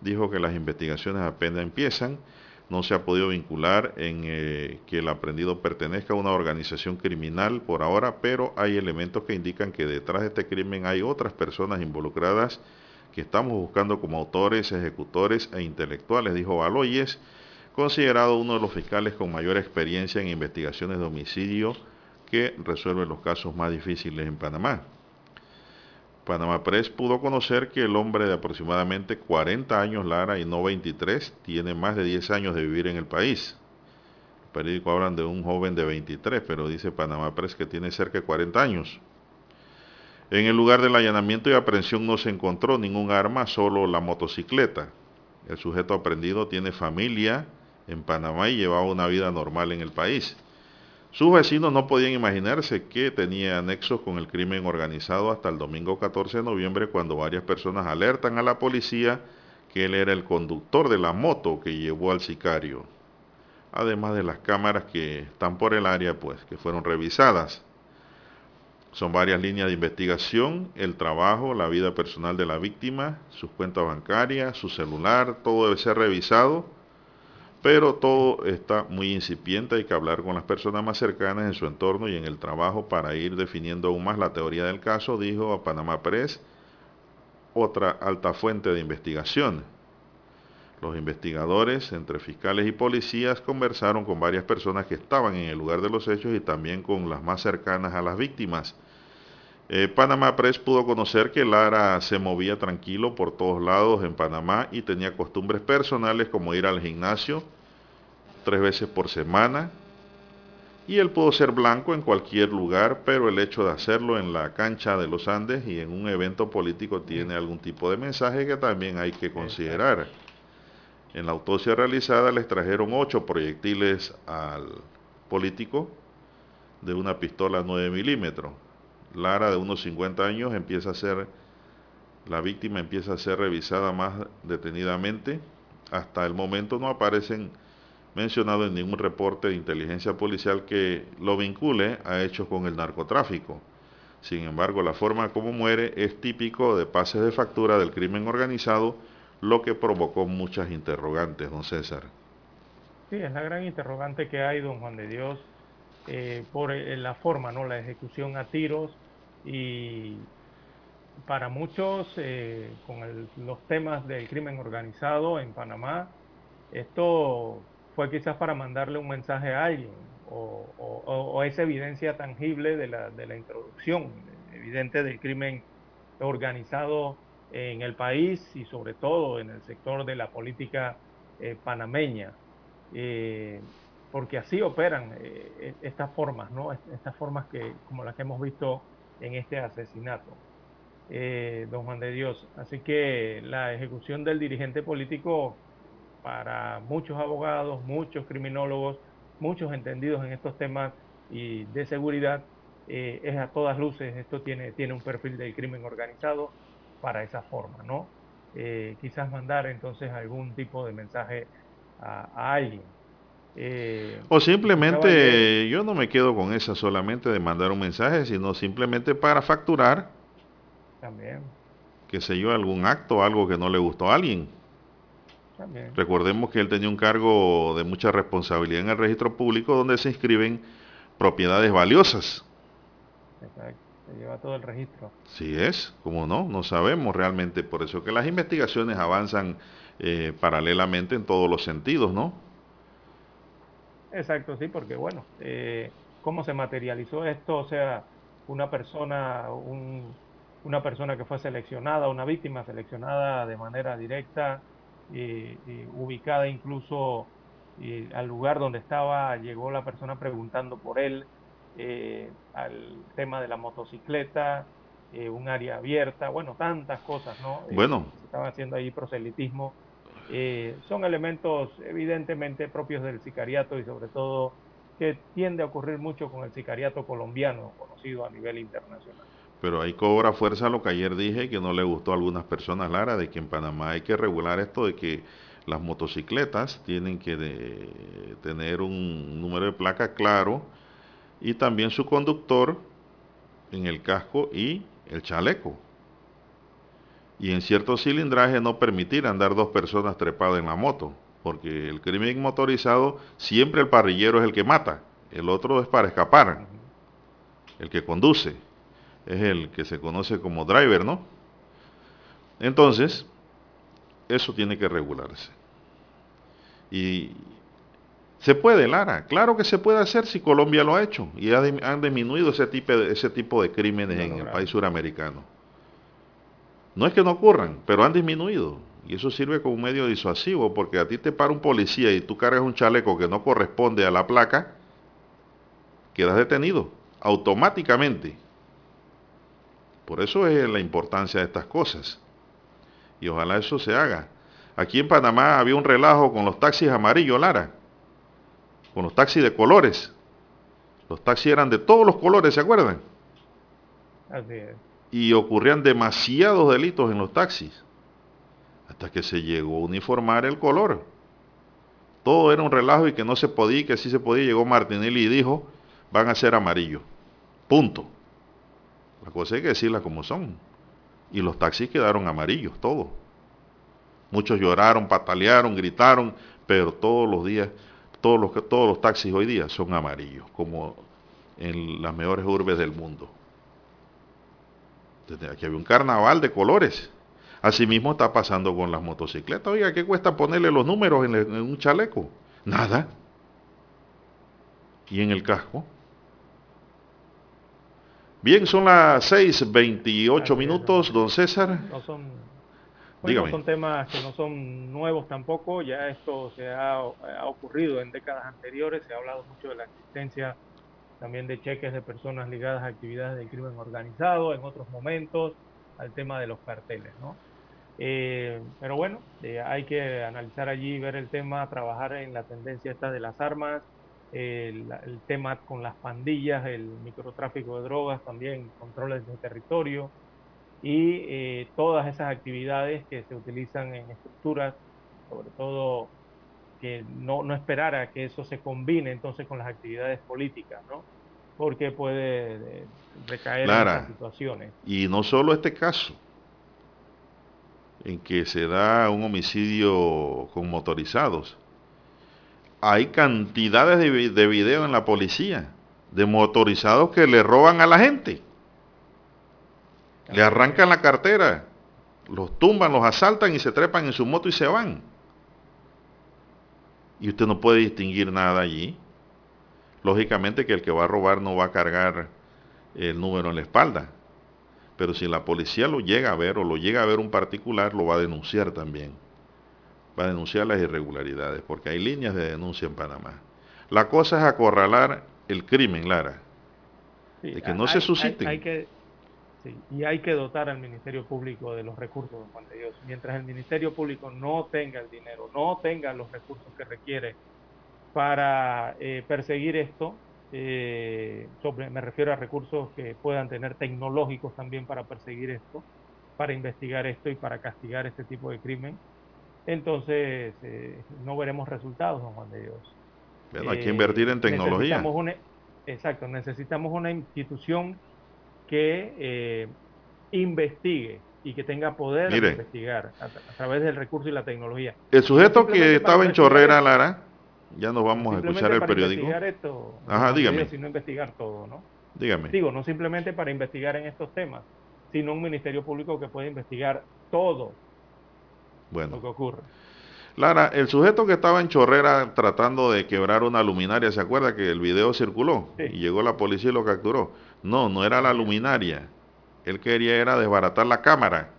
dijo que las investigaciones apenas empiezan no se ha podido vincular en eh, que el aprendido pertenezca a una organización criminal por ahora, pero hay elementos que indican que detrás de este crimen hay otras personas involucradas que estamos buscando como autores, ejecutores e intelectuales, dijo Baloyes, considerado uno de los fiscales con mayor experiencia en investigaciones de homicidio que resuelven los casos más difíciles en Panamá. Panamá Press pudo conocer que el hombre de aproximadamente 40 años, Lara, y no 23, tiene más de 10 años de vivir en el país. El periódico hablan de un joven de 23, pero dice Panamá Press que tiene cerca de 40 años. En el lugar del allanamiento y aprehensión no se encontró ningún arma, solo la motocicleta. El sujeto aprendido tiene familia en Panamá y llevaba una vida normal en el país. Sus vecinos no podían imaginarse que tenía nexos con el crimen organizado hasta el domingo 14 de noviembre cuando varias personas alertan a la policía que él era el conductor de la moto que llevó al sicario. Además de las cámaras que están por el área, pues, que fueron revisadas. Son varias líneas de investigación, el trabajo, la vida personal de la víctima, sus cuentas bancarias, su celular, todo debe ser revisado pero todo está muy incipiente, hay que hablar con las personas más cercanas en su entorno y en el trabajo para ir definiendo aún más la teoría del caso, dijo a Panamá Press, otra alta fuente de investigación. Los investigadores, entre fiscales y policías, conversaron con varias personas que estaban en el lugar de los hechos y también con las más cercanas a las víctimas. Eh, Panamá Press pudo conocer que Lara se movía tranquilo por todos lados en Panamá y tenía costumbres personales como ir al gimnasio tres veces por semana. Y él pudo ser blanco en cualquier lugar, pero el hecho de hacerlo en la cancha de los Andes y en un evento político tiene algún tipo de mensaje que también hay que considerar. En la autopsia realizada le trajeron ocho proyectiles al político de una pistola 9 milímetros Lara, de unos 50 años, empieza a ser, la víctima empieza a ser revisada más detenidamente. Hasta el momento no aparecen mencionados en ningún reporte de inteligencia policial que lo vincule a hechos con el narcotráfico. Sin embargo, la forma como muere es típico de pases de factura del crimen organizado, lo que provocó muchas interrogantes, don César. Sí, es la gran interrogante que hay, don Juan de Dios, eh, por eh, la forma, ¿no? La ejecución a tiros y para muchos eh, con los temas del crimen organizado en Panamá, esto fue quizás para mandarle un mensaje a alguien o, o, esa evidencia tangible de la, de la, introducción evidente del crimen organizado en el país y sobre todo en el sector de la política panameña porque así operan eh, e, estas formas, ¿no? Estas formas que, como las que hemos visto en este asesinato, eh, don Juan de Dios. Así que la ejecución del dirigente político para muchos abogados, muchos criminólogos, muchos entendidos en estos temas y de seguridad, eh, es a todas luces, esto tiene, tiene un perfil del crimen organizado para esa forma, ¿no? quizás mandar entonces algún tipo de mensaje a alguien. Eh, o simplemente, yo no me quedo con esa solamente de mandar un mensaje, sino simplemente para facturar. También. Que sé yo, algún acto, algo que no le gustó a alguien. También. Recordemos que él tenía un cargo de mucha responsabilidad en el registro público donde se inscriben propiedades valiosas. Exacto, se lleva todo el registro. Sí es, como no, no sabemos realmente. Por eso que las investigaciones avanzan eh, paralelamente en todos los sentidos, ¿no? Exacto, sí, porque bueno, eh, cómo se materializó esto, o sea, una persona, una persona que fue seleccionada, una víctima seleccionada de manera directa, y, ubicada incluso al lugar donde estaba, llegó la persona preguntando por él, eh, al tema de la motocicleta, eh, un área abierta, bueno, tantas cosas, ¿no? Bueno. se estaba haciendo ahí proselitismo eh, son elementos evidentemente propios del sicariato y sobre todo que tiende a ocurrir mucho con el sicariato colombiano, conocido a nivel internacional. Pero ahí cobra fuerza lo que ayer dije que no le gustó a algunas personas, Lara, de que en Panamá hay que regular esto de que las motocicletas tienen que tener un número de placa claro y también su conductor en el casco y el chaleco y en cierto cilindraje no permitir andar dos personas trepadas en la moto, porque el crimen motorizado siempre el parrillero es el que mata, el otro es para escapar, el que conduce, es el que se conoce como driver, ¿no? Entonces, eso tiene que regularse. Y se puede, Lara, claro que se puede hacer si Colombia lo ha hecho y han disminuido ese tipo de, ese tipo de crímenes en el país suramericano. No es que no ocurran, pero han disminuido. Y eso sirve como un medio disuasivo, porque a ti te para un policía y tú cargas un chaleco que no corresponde a la placa, quedas detenido automáticamente. Por eso es la importancia de estas cosas. Y ojalá eso se haga. Aquí en Panamá había un relajo con los taxis amarillos, Lara. Con los taxis de colores. Los taxis eran de todos los colores, ¿se acuerdan? Así es. Y ocurrían demasiados delitos en los taxis. Hasta que se llegó a uniformar el color. Todo era un relajo y que no se podía y que sí se podía. Llegó Martinelli y dijo, van a ser amarillos. Punto. La cosa hay que decirla como son. Y los taxis quedaron amarillos, todos. Muchos lloraron, patalearon, gritaron, pero todos los días todos los, todos los taxis hoy día son amarillos, como en las mejores urbes del mundo. Aquí había un carnaval de colores. Asimismo está pasando con las motocicletas. Oiga, ¿qué cuesta ponerle los números en, en un chaleco? Nada. ¿Y en el casco? Bien, son las 6.28 minutos, don César. No son bueno, son temas que no son nuevos tampoco, ya esto se ha, ocurrido en décadas anteriores, se ha hablado mucho de la existencia también de cheques de personas ligadas a actividades del crimen organizado en otros momentos, al tema de los carteles, ¿no? Eh, pero bueno, eh, hay que analizar allí, ver el tema, trabajar en la tendencia esta de las armas, el, tema con las pandillas, el microtráfico de drogas, también controles de territorio, y eh, todas esas actividades que se utilizan en estructuras, sobre todo que no, no esperar a que eso se combine entonces con las actividades políticas, ¿no? Porque puede eh, recaer en esas situaciones. Y no solo este caso, en que se da un homicidio con motorizados. Hay cantidades de, de videos en la policía de motorizados que le roban a la gente. Le arrancan la cartera, los tumban, los asaltan y se trepan en su moto y se van. Y usted no puede distinguir nada allí. Lógicamente que el que va a robar no va a cargar el número en la espalda. Pero si la policía lo llega a ver o lo llega a ver un particular, lo va a denunciar también. Va a denunciar las irregularidades, porque hay líneas de denuncia en Panamá. La cosa es acorralar el crimen, Lara. de que no se susciten. hay que y hay que dotar al Ministerio Público de los recursos, Juan de Dios. Mientras el Ministerio Público no tenga el dinero, no tenga los recursos que requiere para eh, perseguir esto, eh, me refiero a recursos que puedan tener tecnológicos también para perseguir esto, para investigar esto y para castigar este tipo de crimen, entonces eh, no veremos resultados, don Juan de Dios. Pero hay que invertir en tecnología. exacto, necesitamos una institución que eh, investigue y que tenga poder de investigar a, través del recurso y la tecnología. El sujeto que estaba en Chorrera, Lara, ya nos vamos a escuchar el periódico. Esto, Ajá, dígame. Sino investigar todo, ¿no? Dígame. Digo, no simplemente para investigar en estos temas, sino un ministerio público que pueda investigar todo bueno. lo que ocurre. Lara, el sujeto que estaba en Chorrera tratando de quebrar una luminaria, ¿se acuerda que el video circuló? Y llegó la policía y lo capturó. No, no era la luminaria. Él quería era desbaratar la cámara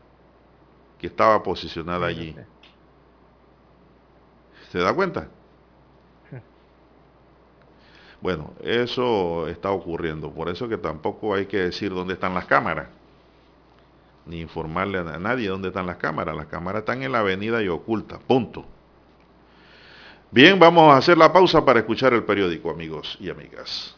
que estaba posicionada allí. ¿Se da cuenta? (laughs) Bueno, eso está ocurriendo. Por eso que tampoco hay que decir dónde están las cámaras. Ni informarle a nadie dónde están las cámaras. Las cámaras están en la avenida y ocultas. Punto. Bien, vamos a hacer la pausa para escuchar el periódico, amigos y amigas.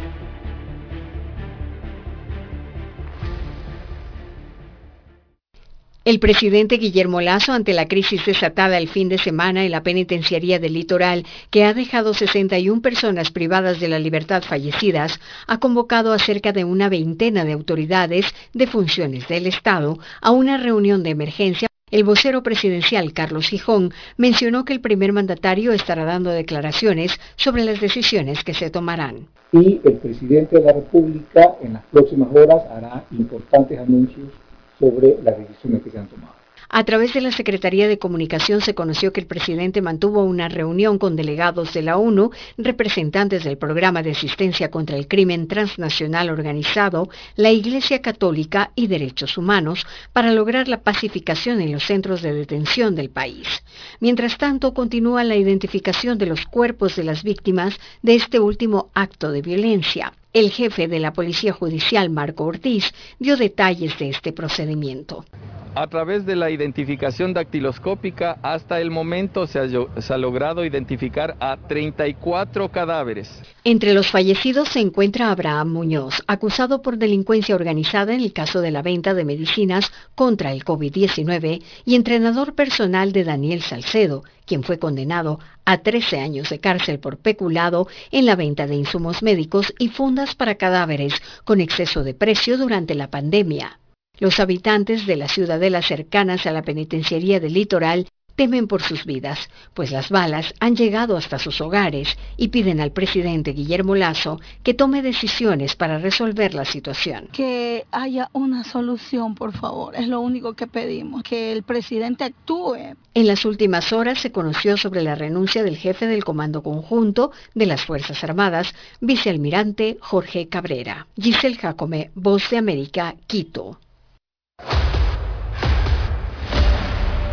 El presidente Guillermo Lazo, ante la crisis desatada el fin de semana en la penitenciaría del litoral, que ha dejado 61 personas privadas de la libertad fallecidas, ha convocado a cerca de una veintena de autoridades de funciones del Estado a una reunión de emergencia. El vocero presidencial Carlos Gijón mencionó que el primer mandatario estará dando declaraciones sobre las decisiones que se tomarán. Y el presidente de la República en las próximas horas hará importantes anuncios sobre las decisiones que se han tomado. A través de la Secretaría de Comunicación se conoció que el presidente mantuvo una reunión con delegados de la ONU, representantes del Programa de Asistencia contra el Crimen Transnacional Organizado, la Iglesia Católica y Derechos Humanos para lograr la pacificación en los centros de detención del país. Mientras tanto, continúa la identificación de los cuerpos de las víctimas de este último acto de violencia. El jefe de la Policía Judicial, Marco Ortiz, dio detalles de este procedimiento. A través de la identificación dactiloscópica, hasta el momento se ha, logrado identificar a 34 cadáveres. Entre los fallecidos se encuentra Abraham Muñoz, acusado por delincuencia organizada en el caso de la venta de medicinas contra el COVID-19 y entrenador personal de Daniel Salcedo, quien fue condenado a 13 años de cárcel por peculado en la venta de insumos médicos y fundas para cadáveres con exceso de precio durante la pandemia. Los habitantes de las ciudadelas cercanas a la penitenciaría del litoral temen por sus vidas, pues las balas han llegado hasta sus hogares y piden al presidente Guillermo Lazo que tome decisiones para resolver la situación. Que haya una solución, por favor, es lo único que pedimos, que el presidente actúe. En las últimas horas se conoció sobre la renuncia del jefe del Comando Conjunto de las Fuerzas Armadas, vicealmirante Jorge Cabrera. Giselle Jacome, Voz de América, Quito.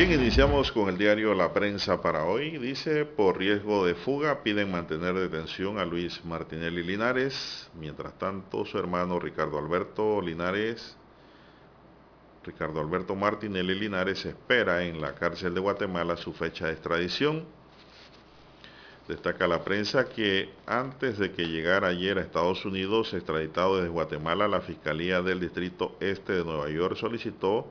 Bien, iniciamos con el diario La Prensa para hoy. Dice, por riesgo de fuga piden mantener detención a Luis Martinelli Linares. Mientras tanto, su hermano Ricardo Alberto Linares, Ricardo Alberto Martinelli Linares espera en la cárcel de Guatemala su fecha de extradición. Destaca la prensa que antes de que llegara ayer a Estados Unidos, extraditado desde Guatemala, la Fiscalía del Distrito Este de Nueva York solicitó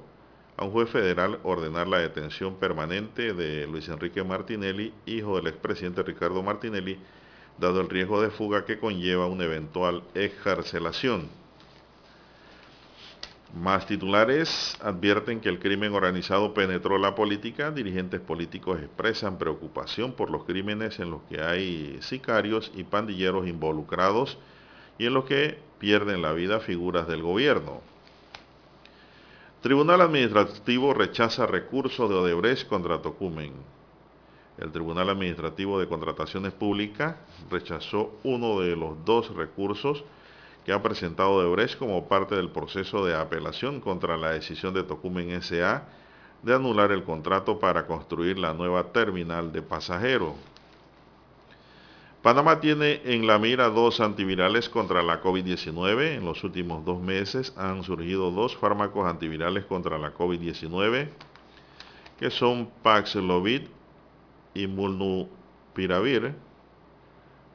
a un juez federal ordenar la detención permanente de Luis Enrique Martinelli, hijo del expresidente Ricardo Martinelli, dado el riesgo de fuga que conlleva una eventual excarcelación. Más titulares advierten que el crimen organizado penetró la política. Dirigentes políticos expresan preocupación por los crímenes en los que hay sicarios y pandilleros involucrados y en los que pierden la vida figuras del gobierno. Tribunal Administrativo rechaza recursos de Odebrecht contra Tocumen. El Tribunal Administrativo de Contrataciones Públicas rechazó uno de los dos recursos que ha presentado Odebrecht como parte del proceso de apelación contra la decisión de Tocumen S.A. de anular el contrato para construir la nueva terminal de pasajeros. Panamá tiene en la mira dos antivirales contra la COVID-19. En los últimos dos meses han surgido dos fármacos antivirales contra la COVID-19, que son Paxlovid y Mulnupiravir.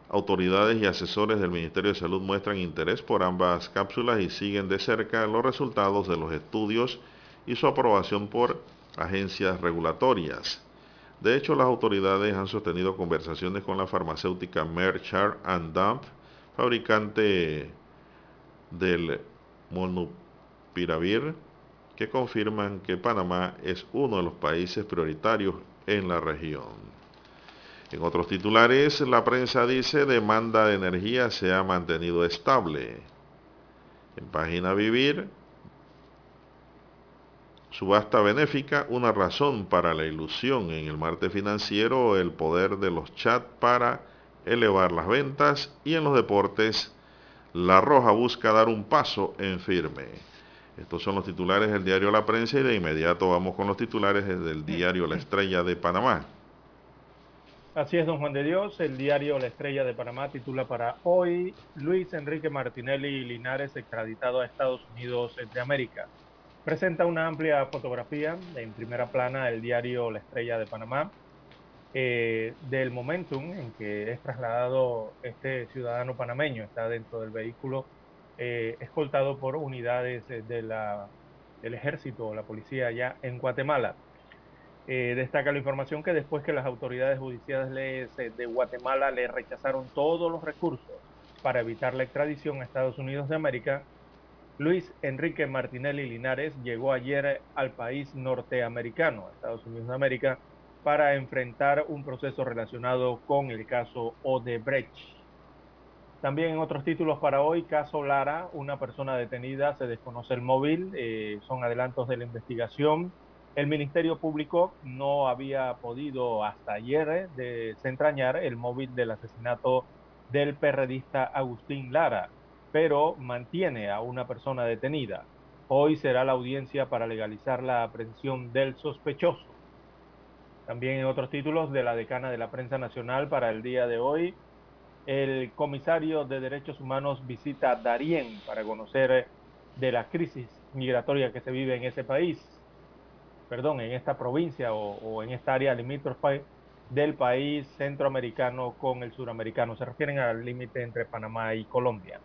Autoridades y asesores del Ministerio de Salud muestran interés por ambas cápsulas y siguen de cerca los resultados de los estudios y su aprobación por agencias regulatorias. De hecho, las autoridades han sostenido conversaciones con la farmacéutica Merck Char Dump, fabricante del monopiravir, que confirman que Panamá es uno de los países prioritarios en la región. En otros titulares, la prensa dice demanda de energía se ha mantenido estable. En página Vivir, subasta benéfica, una razón para la ilusión en el martes financiero, el poder de los chats para elevar las ventas y en los deportes, La Roja busca dar un paso en firme. Estos son los titulares del diario La Prensa y de inmediato vamos con los titulares del diario La Estrella de Panamá. Así es, don Juan de Dios. El diario La Estrella de Panamá titula para hoy Luis Enrique Martinelli Linares extraditado a Estados Unidos de América. Presenta una amplia fotografía en primera plana el diario La Estrella de Panamá eh, del momentum en que es trasladado este ciudadano panameño. Está dentro del vehículo eh, escoltado por unidades de la, del ejército o la policía allá en Guatemala. Eh, destaca la información que después que las autoridades judiciales eh, de Guatemala le rechazaron todos los recursos para evitar la extradición a Estados Unidos de América, Luis Enrique Martinelli Linares llegó ayer al país norteamericano, Estados Unidos de América, para enfrentar un proceso relacionado con el caso Odebrecht. También en otros títulos para hoy, caso Lara, una persona detenida, se desconoce el móvil, eh, son adelantos de la investigación. El Ministerio Público no había podido hasta ayer desentrañar el móvil del asesinato del perredista Agustín Lara, pero mantiene a una persona detenida. Hoy será la audiencia para legalizar la aprehensión del sospechoso. También en otros títulos de la decana de la prensa nacional para el día de hoy, el comisario de Derechos Humanos visita Darién para conocer eh, de la crisis migratoria que se vive en ese país perdón, en esta provincia o, en esta área limítrofe del país centroamericano con el suramericano. Se refieren al límite entre Panamá y Colombia.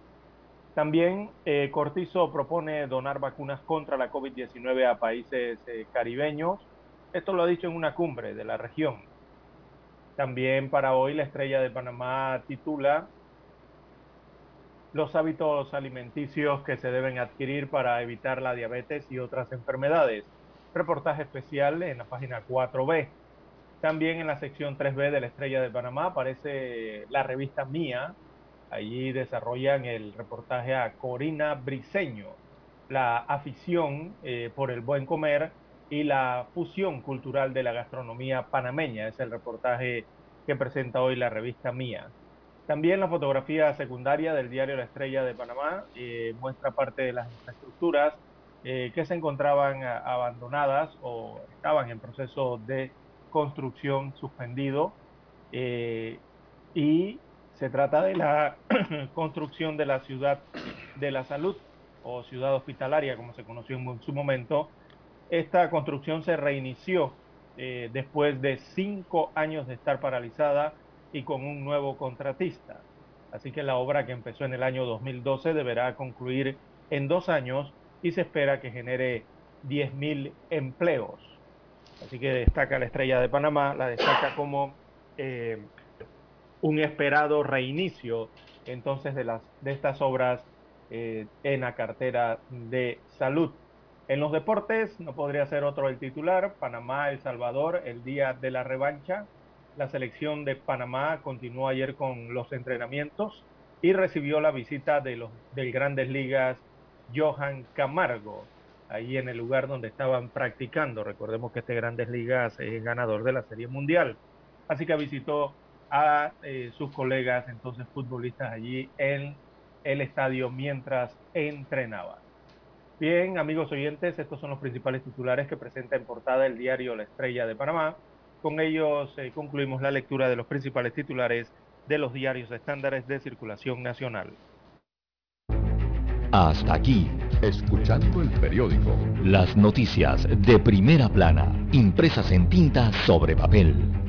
También eh, Cortizo propone donar vacunas contra la COVID-19 a países eh, caribeños. Esto lo ha dicho en una cumbre de la región. También para hoy la estrella de Panamá titula los hábitos alimenticios que se deben adquirir para evitar la diabetes y otras enfermedades reportaje especial en la página 4B. También en la sección 3B de la Estrella de Panamá aparece la revista Mía. Allí desarrollan el reportaje a Corina Briseño, la afición eh, por el buen comer y la fusión cultural de la gastronomía panameña. Es el reportaje que presenta hoy la revista Mía. También la fotografía secundaria del diario La Estrella de Panamá eh, muestra parte de las infraestructuras eh, que se encontraban abandonadas o estaban en proceso de construcción suspendido y se trata de la (clears throat) construcción de la ciudad de la salud o ciudad hospitalaria como se conoció en su momento. Esta construcción se reinició eh, después de cinco años de estar paralizada y con un nuevo contratista. Así que la obra que empezó en el año 2012 deberá concluir en dos años y se espera que genere 10.000 empleos. Así que destaca la estrella de Panamá, la destaca como eh, un esperado reinicio entonces de, las, de estas obras eh, en la cartera de salud. En los deportes no podría ser otro el titular, Panamá, El Salvador, el día de la revancha. La selección de Panamá continuó ayer con los entrenamientos y recibió la visita de los del Grandes Ligas Johan Camargo, ahí en el lugar donde estaban practicando. Recordemos que este Grandes Ligas es ganador de la Serie Mundial. Así que visitó a eh, sus colegas, entonces futbolistas, allí en el estadio mientras entrenaba. Bien, amigos oyentes, estos son los principales titulares que presenta en portada el diario La Estrella de Panamá. Con ellos eh, concluimos la lectura de los principales titulares de los diarios estándares de circulación nacional. Hasta aquí, escuchando el periódico. Las noticias de primera plana, impresas en tinta sobre papel.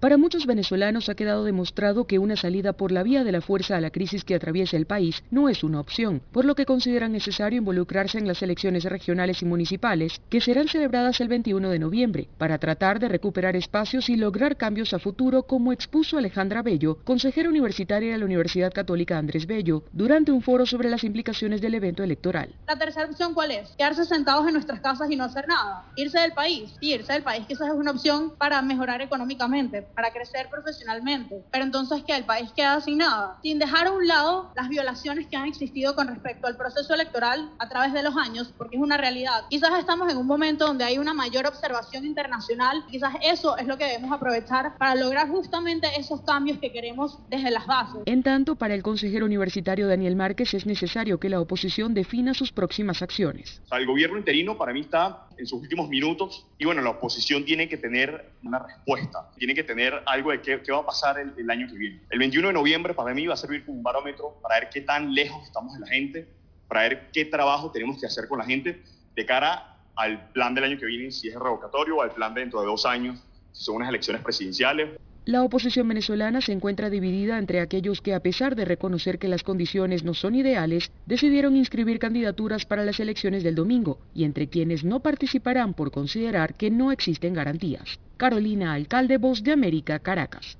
Para muchos venezolanos ha quedado demostrado que una salida por la vía de la fuerza a la crisis que atraviesa el país no es una opción, por lo que consideran necesario involucrarse en las elecciones regionales y municipales que serán celebradas el 21 de noviembre, para tratar de recuperar espacios y lograr cambios a futuro, como expuso Alejandra Bello, consejera universitaria de la Universidad Católica Andrés Bello, durante un foro sobre las implicaciones del evento electoral. La tercera opción, ¿cuál es? Quedarse sentados en nuestras casas y no hacer nada. Irse del país. Irse del país quizás es una opción para mejorar económicamente para crecer profesionalmente. Pero entonces que el país queda sin nada, sin dejar a un lado las violaciones que han existido con respecto al proceso electoral a través de los años, porque es una realidad. Quizás estamos en un momento donde hay una mayor observación internacional, quizás eso es lo que debemos aprovechar para lograr justamente esos cambios que queremos desde las bases. En tanto, para el consejero universitario Daniel Márquez es necesario que la oposición defina sus próximas acciones. el gobierno interino para mí está en sus últimos minutos. Y bueno, la oposición tiene que tener una respuesta, tiene que tener algo de qué, va a pasar el, año que viene. El 21 de noviembre para mí va a servir como un barómetro para ver qué tan lejos estamos de la gente, para ver qué trabajo tenemos que hacer con la gente de cara al plan del año que viene, si es revocatorio o al plan de dentro de dos años, si son unas elecciones presidenciales la oposición venezolana se encuentra dividida entre aquellos que, a pesar de reconocer que las condiciones no son ideales, decidieron inscribir candidaturas para las elecciones del domingo y entre quienes no participarán por considerar que no existen garantías. Carolina Alcalde, Voz de América, Caracas.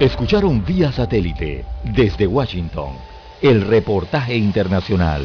Escucharon vía satélite desde Washington el reportaje internacional.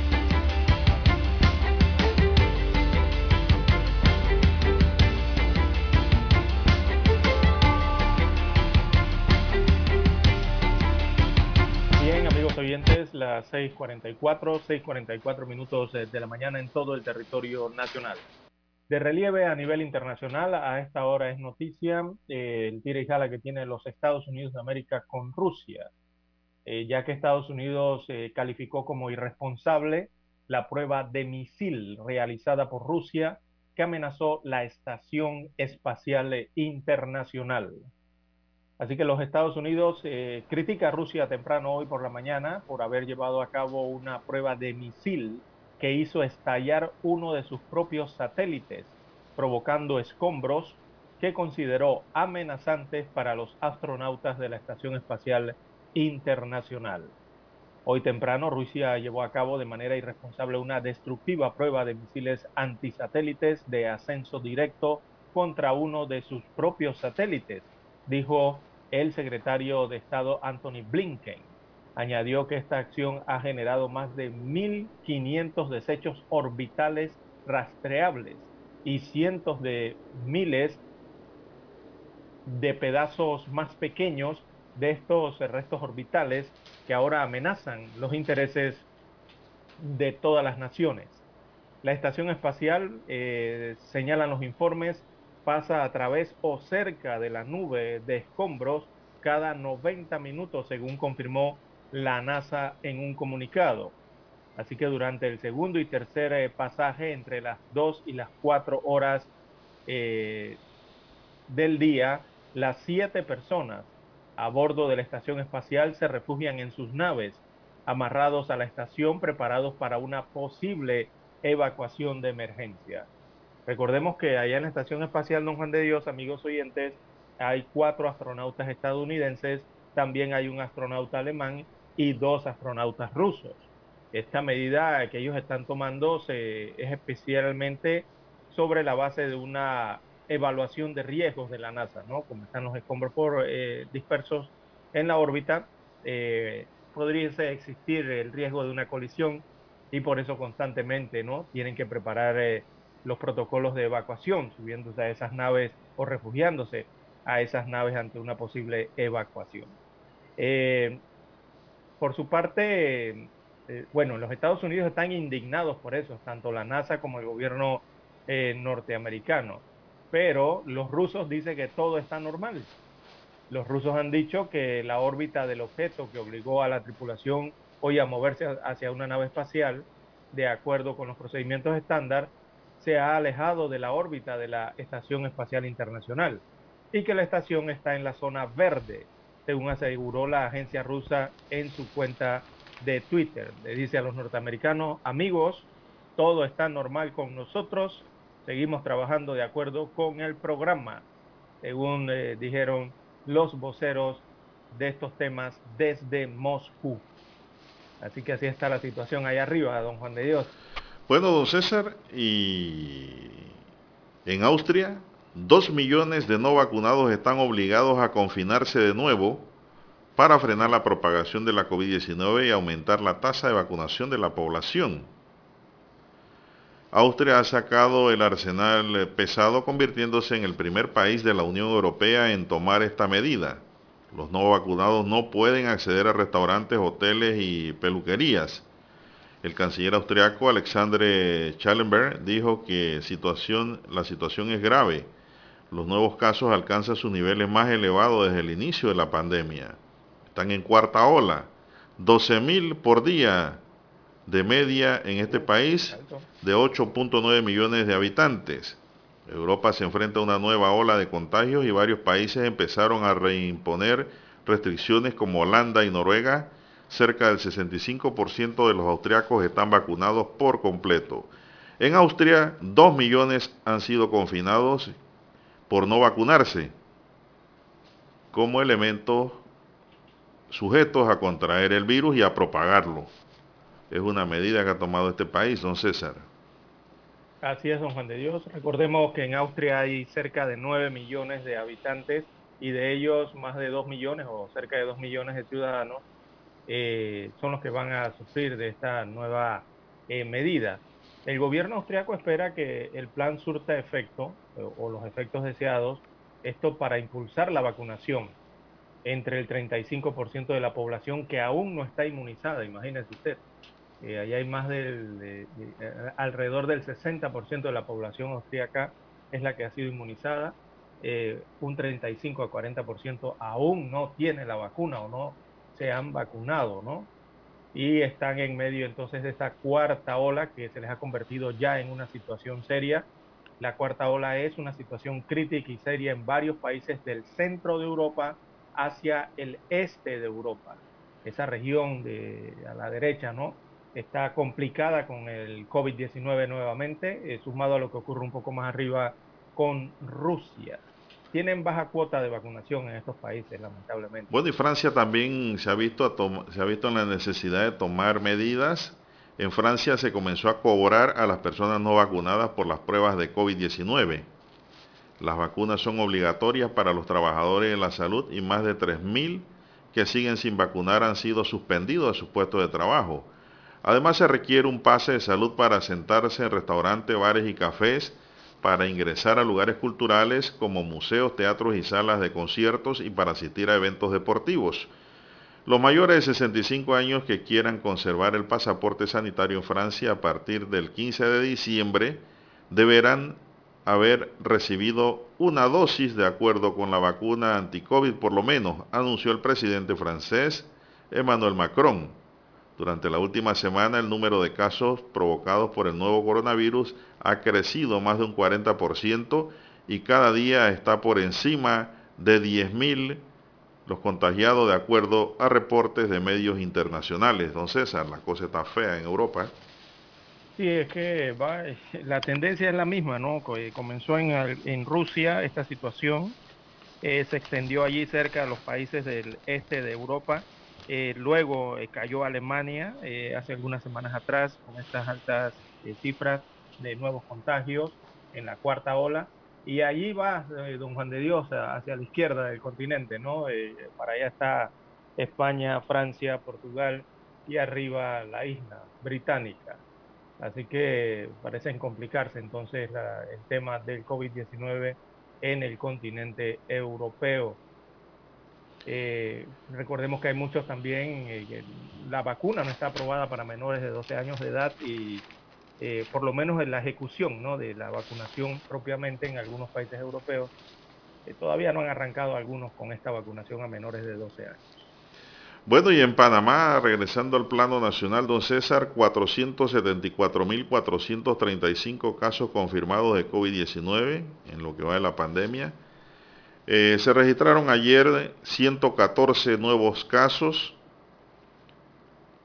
Las 6.44, 6.44 minutos de la mañana en todo el territorio nacional. De relieve a nivel internacional, a esta hora es noticia eh, el tira y jala que tiene los Estados Unidos de América con Rusia, eh, ya que Estados Unidos eh, calificó como irresponsable la prueba de misil realizada por Rusia que amenazó la Estación Espacial Internacional. Así que los Estados Unidos eh, critica a Rusia temprano hoy por la mañana por haber llevado a cabo una prueba de misil que hizo estallar uno de sus propios satélites, provocando escombros que consideró amenazantes para los astronautas de la Estación Espacial Internacional. Hoy temprano Rusia llevó a cabo de manera irresponsable una destructiva prueba de misiles antisatélites de ascenso directo contra uno de sus propios satélites, dijo el secretario de Estado Anthony Blinken añadió que esta acción ha generado más de 1.500 desechos orbitales rastreables y cientos de miles de pedazos más pequeños de estos restos orbitales que ahora amenazan los intereses de todas las naciones. La estación espacial, eh, señalan los informes, pasa a través o cerca de la nube de escombros cada 90 minutos, según confirmó la NASA en un comunicado. Así que durante el segundo y tercer eh, pasaje, entre las 2 y las 4 horas eh, del día, las siete personas a bordo de la estación espacial se refugian en sus naves, amarrados a la estación, preparados para una posible evacuación de emergencia. Recordemos que allá en la Estación Espacial Don Juan de Dios, amigos oyentes, hay cuatro astronautas estadounidenses, también hay un astronauta alemán y dos astronautas rusos. Esta medida que ellos están tomando es especialmente sobre la base de una evaluación de riesgos de la NASA, ¿no? Como están los escombros por, eh, dispersos en la órbita, eh, podría existir el riesgo de una colisión y por eso constantemente, ¿no? Tienen que preparar eh, los protocolos de evacuación, subiéndose a esas naves o refugiándose a esas naves ante una posible evacuación. por su parte, bueno, los Estados Unidos están indignados por eso, tanto la NASA como el gobierno norteamericano pero los rusos dicen que todo está normal. Los rusos han dicho que la órbita del objeto que obligó a la tripulación hoy a moverse hacia una nave espacial, de acuerdo con los procedimientos estándar, se ha alejado de la órbita de la Estación Espacial Internacional y que la estación está en la zona verde, según aseguró la agencia rusa en su cuenta de Twitter. Le dice a los norteamericanos, amigos, todo está normal con nosotros, seguimos trabajando de acuerdo con el programa, según eh, dijeron los voceros de estos temas desde Moscú. Así que así está la situación ahí arriba, don Juan de Dios. Bueno, don César, y en Austria, dos millones de no vacunados están obligados a confinarse de nuevo para frenar la propagación de la COVID-19 y aumentar la tasa de vacunación de la población. Austria ha sacado el arsenal pesado convirtiéndose en el primer país de la Unión Europea en tomar esta medida. Los no vacunados no pueden acceder a restaurantes, hoteles y peluquerías. El canciller austriaco Alexandre Schallenberg dijo que la situación es grave. Los nuevos casos alcanzan sus niveles más elevados desde el inicio de la pandemia. Están en cuarta ola. 12.000 por día de media en este país de 8.9 millones de habitantes. Europa se enfrenta a una nueva ola de contagios y varios países empezaron a reimponer restricciones como Holanda y Noruega. Cerca del 65% de los austriacos están vacunados por completo. En Austria, 2 millones han sido confinados por no vacunarse como elementos sujetos a contraer el virus y a propagarlo es una medida que ha tomado este país, don César. Así es, don Juan de Dios. Recordemos que en Austria hay cerca de 9 millones de habitantes y de ellos más de 2 millones o cerca de 2 millones de ciudadanos eh, son los que van a sufrir de esta nueva eh, medida. El gobierno austriaco espera que el plan surta efecto o los efectos deseados, esto para impulsar la vacunación entre el 35% de la población que aún no está inmunizada, imagínese usted. Eh, allá hay más del, eh, alrededor del 60% de la población austríaca es la que ha sido inmunizada. Eh, un 35 a 40% aún no tiene la vacuna o no se han vacunado, ¿no? Y están en medio entonces de esta cuarta ola que se les ha convertido ya en una situación seria. La cuarta ola es una situación crítica y seria en varios países del centro de Europa hacia el este de Europa. Esa región de a la derecha, ¿no? está complicada con el COVID-19 nuevamente, eh, sumado a lo que ocurre un poco más arriba con Rusia. Tienen baja cuota de vacunación en estos países, lamentablemente. Bueno, y Francia también se ha visto, se ha visto en la necesidad de tomar medidas. En Francia se comenzó a cobrar a las personas no vacunadas por las pruebas de COVID-19. Las vacunas son obligatorias para los trabajadores de la salud y más de 3.000 que siguen sin vacunar han sido suspendidos de sus puestos de trabajo. Además se requiere un pase de salud para sentarse en restaurantes, bares y cafés, para ingresar a lugares culturales como museos, teatros y salas de conciertos y para asistir a eventos deportivos. Los mayores de 65 años que quieran conservar el pasaporte sanitario en Francia a partir del 15 de diciembre deberán haber recibido una dosis de acuerdo con la vacuna anti-COVID por lo menos, anunció el presidente francés Emmanuel Macron. Durante la última semana el número de casos provocados por el nuevo coronavirus ha crecido más de un 40% y cada día está por encima de 10.000 los contagiados de acuerdo a reportes de medios internacionales. Don César, la cosa está fea en Europa. Sí, es que va, (laughs) la tendencia es la misma, ¿no? Comenzó en, en Rusia esta situación, eh, se extendió allí cerca de los países del este de Europa, eh, luego eh, cayó Alemania hace algunas semanas atrás con estas altas cifras de nuevos contagios en la cuarta ola, y allí va don Juan de Dios hacia la izquierda del continente, ¿no? para allá está España, Francia, Portugal y arriba la isla británica. Así que parecen complicarse entonces el tema del COVID-19 en el continente europeo. Eh, recordemos que hay muchos también, eh, la vacuna no está aprobada para menores de 12 años de edad y eh, por lo menos en la ejecución ¿no? de la vacunación propiamente en algunos países europeos, todavía no han arrancado algunos con esta vacunación a menores de 12 años. Bueno, y en Panamá, regresando al plano nacional, don César, 474.435 casos confirmados de COVID-19 en lo que va de la pandemia. Eh, se registraron ayer 114 nuevos casos,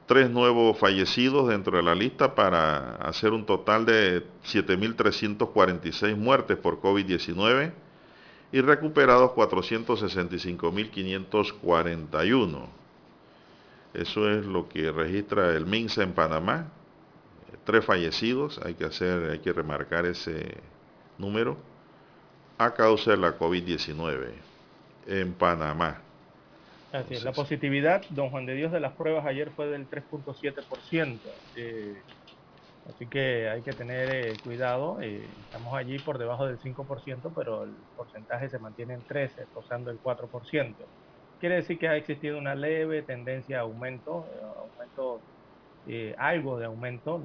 tres nuevos fallecidos dentro de la lista para hacer un total de 7.346 muertes por COVID-19 y recuperados 465.541. Eso es lo que registra el MINSA en Panamá. Tres fallecidos, hay que hacer, hay que remarcar ese número, a causa de la COVID-19 en Panamá. Así es, la positividad, don Juan de Dios, de las pruebas ayer fue del 3.7%. Eh, así que hay que tener eh, cuidado. Eh, estamos allí por debajo del 5%, pero el porcentaje se mantiene en 13, rozando el 4%. Quiere decir que ha existido una leve tendencia a aumento, eh, aumento algo de aumento,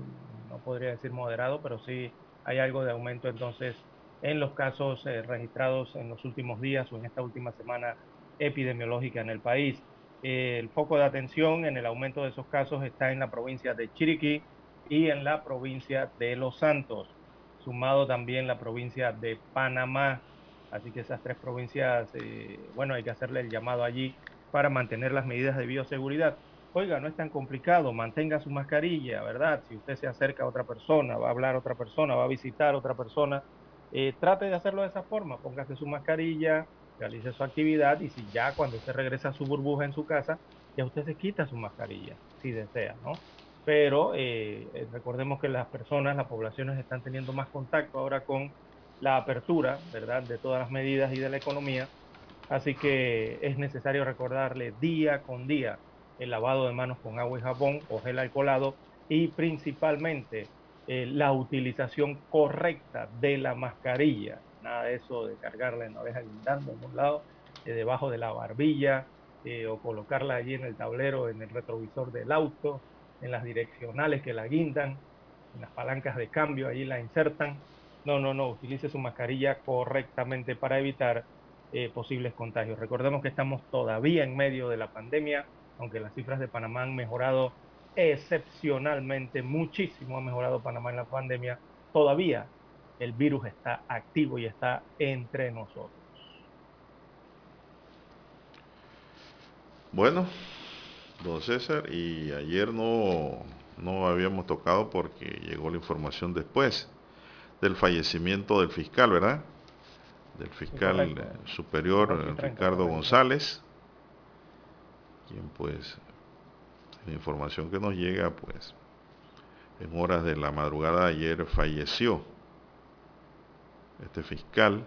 no podría decir moderado, pero sí hay algo de aumento entonces en los casos eh, registrados en los últimos días o en esta última semana epidemiológica en el país. el foco de atención en el aumento de esos casos está en la provincia de Chiriquí y en la provincia de Los Santos, sumado también la provincia de Panamá, Así que esas tres provincias, eh, bueno, hay que hacerle el llamado allí para mantener las medidas de bioseguridad. Oiga, no es tan complicado, mantenga su mascarilla, ¿verdad? Si usted se acerca a otra persona, va a hablar a otra persona, va a visitar a otra persona, eh, trate de hacerlo de esa forma, póngase su mascarilla, realice su actividad y si ya cuando usted regresa a su burbuja en su casa, ya usted se quita su mascarilla, si desea, ¿no? Pero eh, recordemos que las personas, las poblaciones están teniendo más contacto ahora con la apertura, ¿verdad?, de todas las medidas y de la economía. Así que es necesario recordarle día con día el lavado de manos con agua y jabón o gel alcoholado y principalmente eh, la utilización correcta de la mascarilla. Nada de eso de cargarla en la oreja guindando en un lado, eh, debajo de la barbilla eh, o colocarla allí en el tablero, en el retrovisor del auto, en las direccionales que la guindan, en las palancas de cambio, allí la insertan no, no, no, utilice su mascarilla correctamente para evitar eh, posibles contagios. Recordemos que estamos todavía en medio de la pandemia, aunque las cifras de Panamá han mejorado excepcionalmente, muchísimo ha mejorado Panamá en la pandemia, todavía el virus está activo y está entre nosotros. Bueno, don César, y ayer no, no habíamos tocado porque llegó la información después del fallecimiento del fiscal, ¿verdad? Del fiscal superior Ricardo González, quien pues, la información que nos llega, pues, en horas de la madrugada de ayer falleció este fiscal,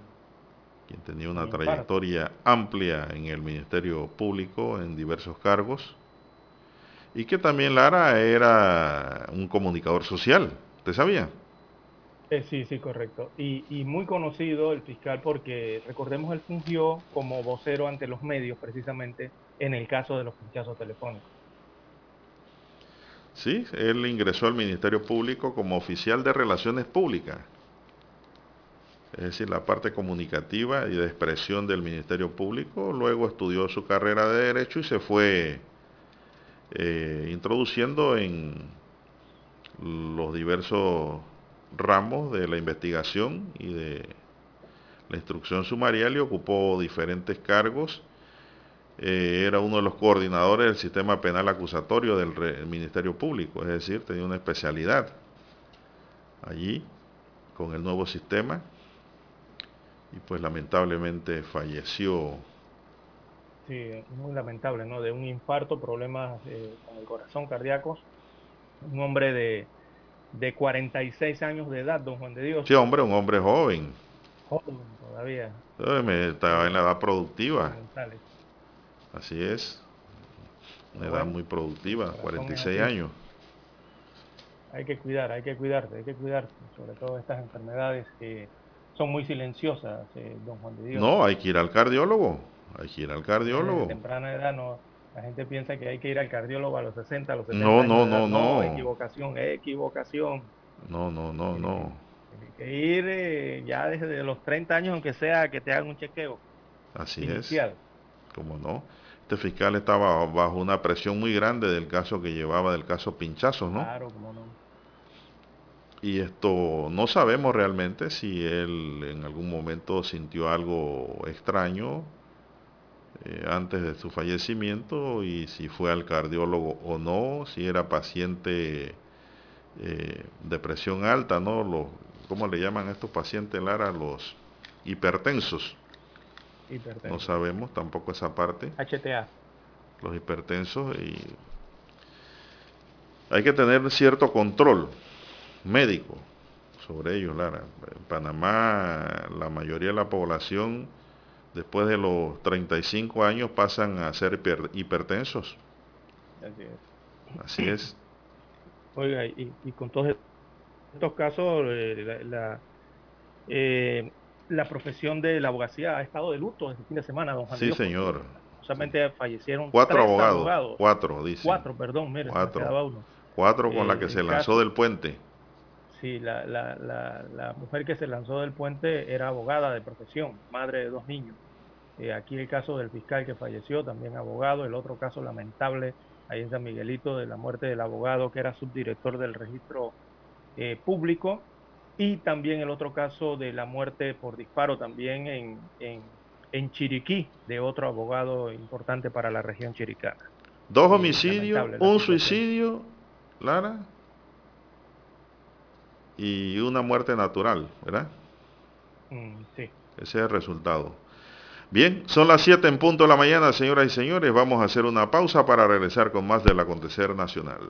quien tenía una trayectoria amplia en el Ministerio Público en diversos cargos, y que también Lara era un comunicador social, ¿usted sabía? Eh, sí, sí, correcto. Y, y, muy conocido el fiscal porque, recordemos, él fungió como vocero ante los medios precisamente en el caso de los pinchazos telefónicos. Sí, él ingresó al Ministerio Público como oficial de Relaciones Públicas. Es decir, la parte comunicativa y de expresión del Ministerio Público. Luego estudió su carrera de Derecho y se fue eh, introduciendo en los diversos ramos de la investigación y de la instrucción sumarial y ocupó diferentes cargos eh, era uno de los coordinadores del sistema penal acusatorio del Ministerio Público, es decir, tenía una especialidad allí con el nuevo sistema y pues lamentablemente falleció. Sí, muy lamentable, ¿no? De un infarto, problemas eh, con el corazón cardíacos, un hombre de, de 46 años de edad, don Juan de Dios. Sí, hombre, un hombre joven. Joven todavía. Estaba en la edad productiva. Así es. Una edad muy productiva, 46 años. Hay que cuidar, hay que cuidarte, hay que cuidarte, sobre todo estas enfermedades que son muy silenciosas, eh, don Juan de Dios. No, hay que ir al cardiólogo, hay que ir al cardiólogo. De temprana edad no, la gente piensa que hay que ir al cardiólogo a los 60, a los 70 No, no, no, no. Equivocación, equivocación. No, no, no, no. Hay que ir eh, ya desde los 30 años, aunque sea que te hagan un chequeo. Así inicial. es. ¿Cómo no? Este fiscal estaba bajo una presión muy grande del caso que llevaba, del caso Pinchazos, ¿no? Claro, cómo no. Y esto no sabemos realmente si él en algún momento sintió algo extraño eh, antes de su fallecimiento y si fue al cardiólogo o no, si era paciente eh, de presión alta, ¿no? Los, ¿Cómo le llaman a estos pacientes, Lara? Los hipertensos. No sabemos tampoco esa parte. HTA. Los hipertensos y hay que tener cierto control médico sobre ellos, Lara. En Panamá la mayoría de la población después de los 35 años pasan a ser hipertensos. Así es. Así es. (clears throat) Oiga, y, con todos estos casos, eh, la, eh, la profesión de la abogacía ha estado de luto este fin de semana, don Juan Sí, señor. Solamente fallecieron cuatro abogados, Cuatro, dice. Cuatro, perdón, mire, cuatro. Uno. Cuatro con la eh, que se lanzó del puente. Sí, la, la, la, mujer que se lanzó del puente era abogada de profesión, madre de dos niños. Eh, aquí el caso del fiscal que falleció, también abogado. El otro caso lamentable ahí en San Miguelito de la muerte del abogado que era subdirector del registro eh, público y también el otro caso de la muerte por disparo también en, en, Chiriquí, de otro abogado importante para la región chiricana. Dos homicidios, un suicidio, Lara, y una muerte natural, ¿verdad? Mm, sí. Ese es el resultado. Bien, son las 7 en punto de la mañana, señoras y señores. Vamos a hacer una pausa para regresar con más del acontecer nacional.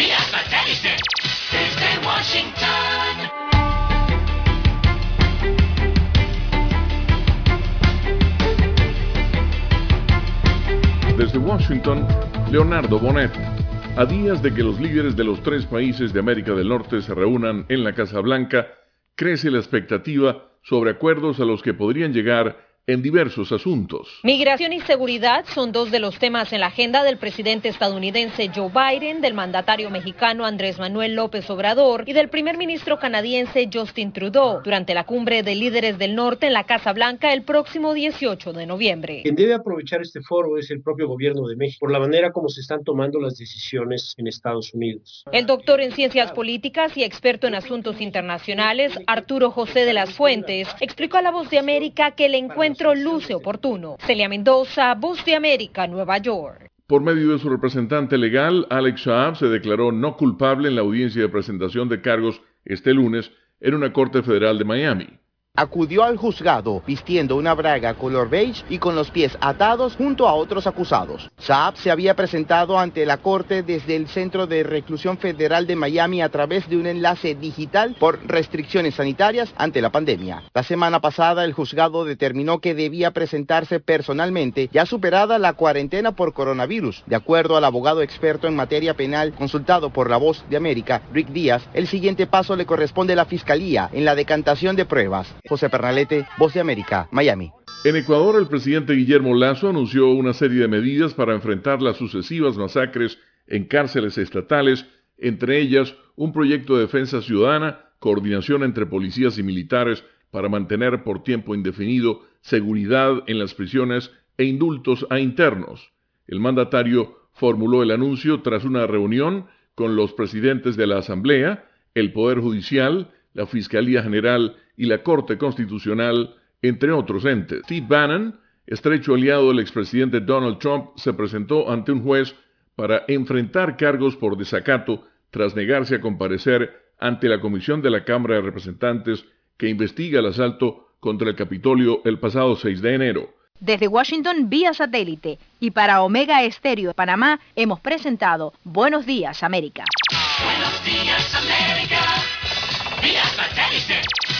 vía desde Washington. Desde Washington, Leonardo Bonet. A días de que los líderes de los tres países de América del Norte se reúnan en la Casa Blanca, crece la expectativa sobre acuerdos a los que podrían llegar en diversos asuntos. Migración y seguridad son dos de los temas en la agenda del presidente estadounidense Joe Biden, del mandatario mexicano Andrés Manuel López Obrador y del primer ministro canadiense Justin Trudeau durante la cumbre de líderes del norte en la Casa Blanca el próximo 18 de noviembre. Quien debe aprovechar este foro es el propio gobierno de México por la manera como se están tomando las decisiones en Estados Unidos. El doctor en ciencias políticas y experto en asuntos internacionales, Arturo José de las Fuentes, explicó a La Voz de América que el encuentro luce oportuno. Celia Mendoza, Voz de América, Nueva York. Por medio de su representante legal, Alex Saab se declaró no culpable en la audiencia de presentación de cargos este lunes en una corte federal de Miami acudió al juzgado vistiendo una braga color beige y con los pies atados junto a otros acusados. Saab se había presentado ante la corte desde el Centro de Reclusión Federal de Miami a través de un enlace digital por restricciones sanitarias ante la pandemia. La semana pasada el juzgado determinó que debía presentarse personalmente ya superada la cuarentena por coronavirus. De acuerdo al abogado experto en materia penal consultado por La Voz de América, Rick Díaz, el siguiente paso le corresponde a la Fiscalía en la decantación de pruebas. José Pernalete, Voz de América, Miami. En Ecuador, el presidente Guillermo Lazo anunció una serie de medidas para enfrentar las sucesivas masacres en cárceles estatales, entre ellas un proyecto de defensa ciudadana, coordinación entre policías y militares para mantener por tiempo indefinido seguridad en las prisiones e indultos a internos. El mandatario formuló el anuncio tras una reunión con los presidentes de la Asamblea, el Poder Judicial, la Fiscalía General y la Corte Constitucional, entre otros entes. Steve Bannon, estrecho aliado del expresidente Donald Trump, se presentó ante un juez para enfrentar cargos por desacato tras negarse a comparecer ante la Comisión de la Cámara de Representantes que investiga el asalto contra el Capitolio el pasado 6 de enero. Desde Washington vía satélite y para Omega Estéreo de Panamá hemos presentado Buenos Días América. Buenos días América. Vía satélite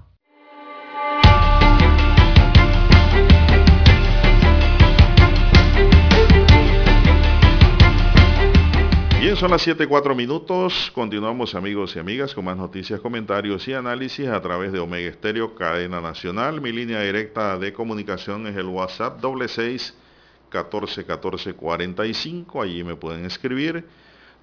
Bien, son las 7.4 minutos. Continuamos amigos y amigas con más noticias, comentarios y análisis a través de Omega Estéreo, cadena nacional. Mi línea directa de comunicación es el WhatsApp doble seis 14 14 45. Allí me pueden escribir.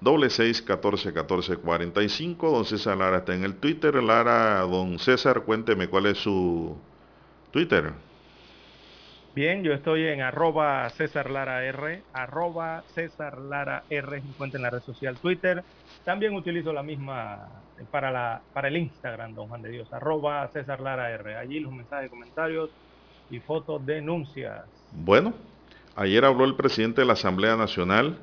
Doble seis 14 14 45. Don César Lara está en el Twitter. Lara, don César, cuénteme cuál es su Twitter. Bien, yo estoy en arroba César Lara R, arroba César Lara R, encuentra en la red social Twitter. También utilizo la misma para, la, para el Instagram, don Juan de Dios, arroba César Lara R. Allí los mensajes, comentarios y fotos denuncias. Bueno, ayer habló el presidente de la Asamblea Nacional.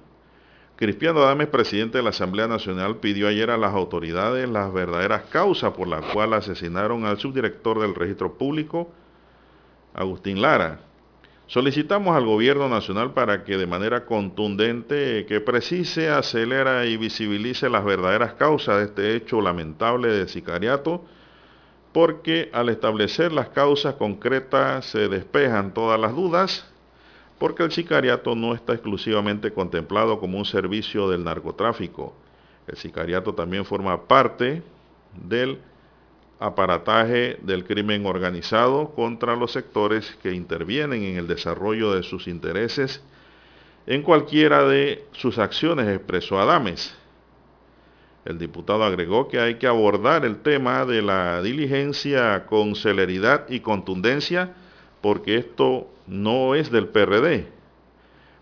Cristiano Adames, presidente de la Asamblea Nacional, pidió ayer a las autoridades las verdaderas causas por las cuales asesinaron al subdirector del registro público, Agustín Lara. Solicitamos al gobierno nacional para que de manera contundente, que precise, acelera y visibilice las verdaderas causas de este hecho lamentable de sicariato, porque al establecer las causas concretas se despejan todas las dudas, porque el sicariato no está exclusivamente contemplado como un servicio del narcotráfico. El sicariato también forma parte del aparataje del crimen organizado contra los sectores que intervienen en el desarrollo de sus intereses en cualquiera de sus acciones, expresó Adames. El diputado agregó que hay que abordar el tema de la diligencia con celeridad y contundencia porque esto no es del PRD.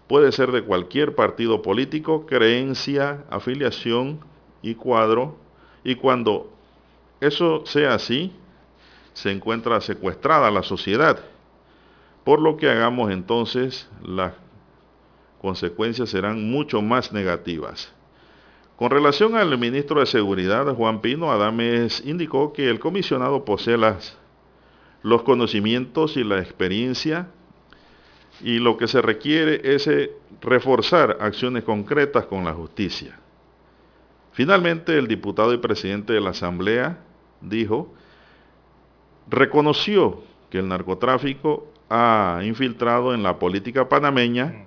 Puede ser de cualquier partido político, creencia, afiliación y cuadro. Y cuando eso sea así, se encuentra secuestrada la sociedad. Por lo que hagamos entonces, las consecuencias serán mucho más negativas. Con relación al ministro de Seguridad, Juan Pino, Adames indicó que el comisionado posee las, los conocimientos y la experiencia y lo que se requiere es eh, reforzar acciones concretas con la justicia. Finalmente, el diputado y presidente de la Asamblea dijo, reconoció que el narcotráfico ha infiltrado en la política panameña,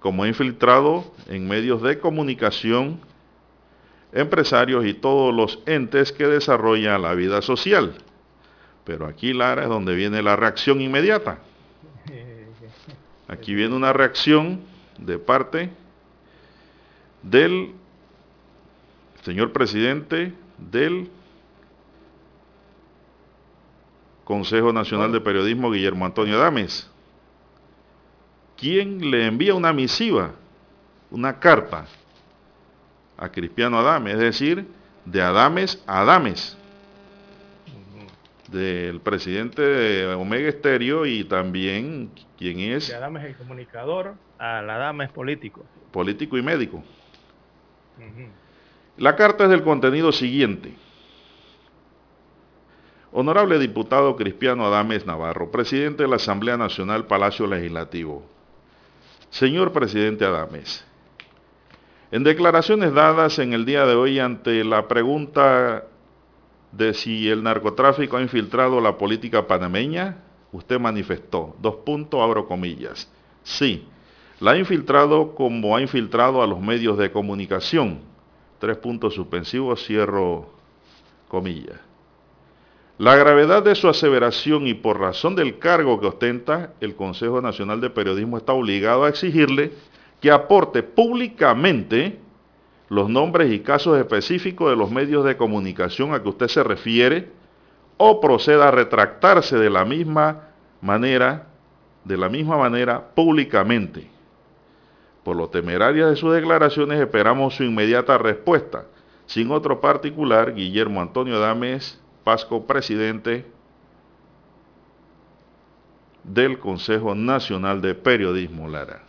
como ha infiltrado en medios de comunicación, empresarios y todos los entes que desarrollan la vida social. Pero aquí, Lara, es donde viene la reacción inmediata. Aquí viene una reacción de parte del señor presidente del Consejo Nacional de Periodismo, Guillermo Antonio Adames, quien le envía una misiva, una carta a Cristiano Adames, es decir, de Adames a Adames, del presidente de Omega Estéreo y también quien es... De Adames el comunicador, a la Adames político. Político y médico. La carta es del contenido siguiente. Honorable diputado Cristiano Adames Navarro, presidente de la Asamblea Nacional Palacio Legislativo. Señor presidente Adames, en declaraciones dadas en el día de hoy ante la pregunta de si el narcotráfico ha infiltrado la política panameña, usted manifestó, dos puntos, abro comillas, sí, la ha infiltrado como ha infiltrado a los medios de comunicación, tres puntos suspensivos, cierro comillas. La gravedad de su aseveración y por razón del cargo que ostenta, el Consejo Nacional de Periodismo está obligado a exigirle que aporte públicamente los nombres y casos específicos de los medios de comunicación a que usted se refiere o proceda a retractarse de la misma manera, de la misma manera públicamente. Por lo temeraria de sus declaraciones esperamos su inmediata respuesta. Sin otro particular, Guillermo Antonio Dames Pasco, presidente del Consejo Nacional de Periodismo Lara.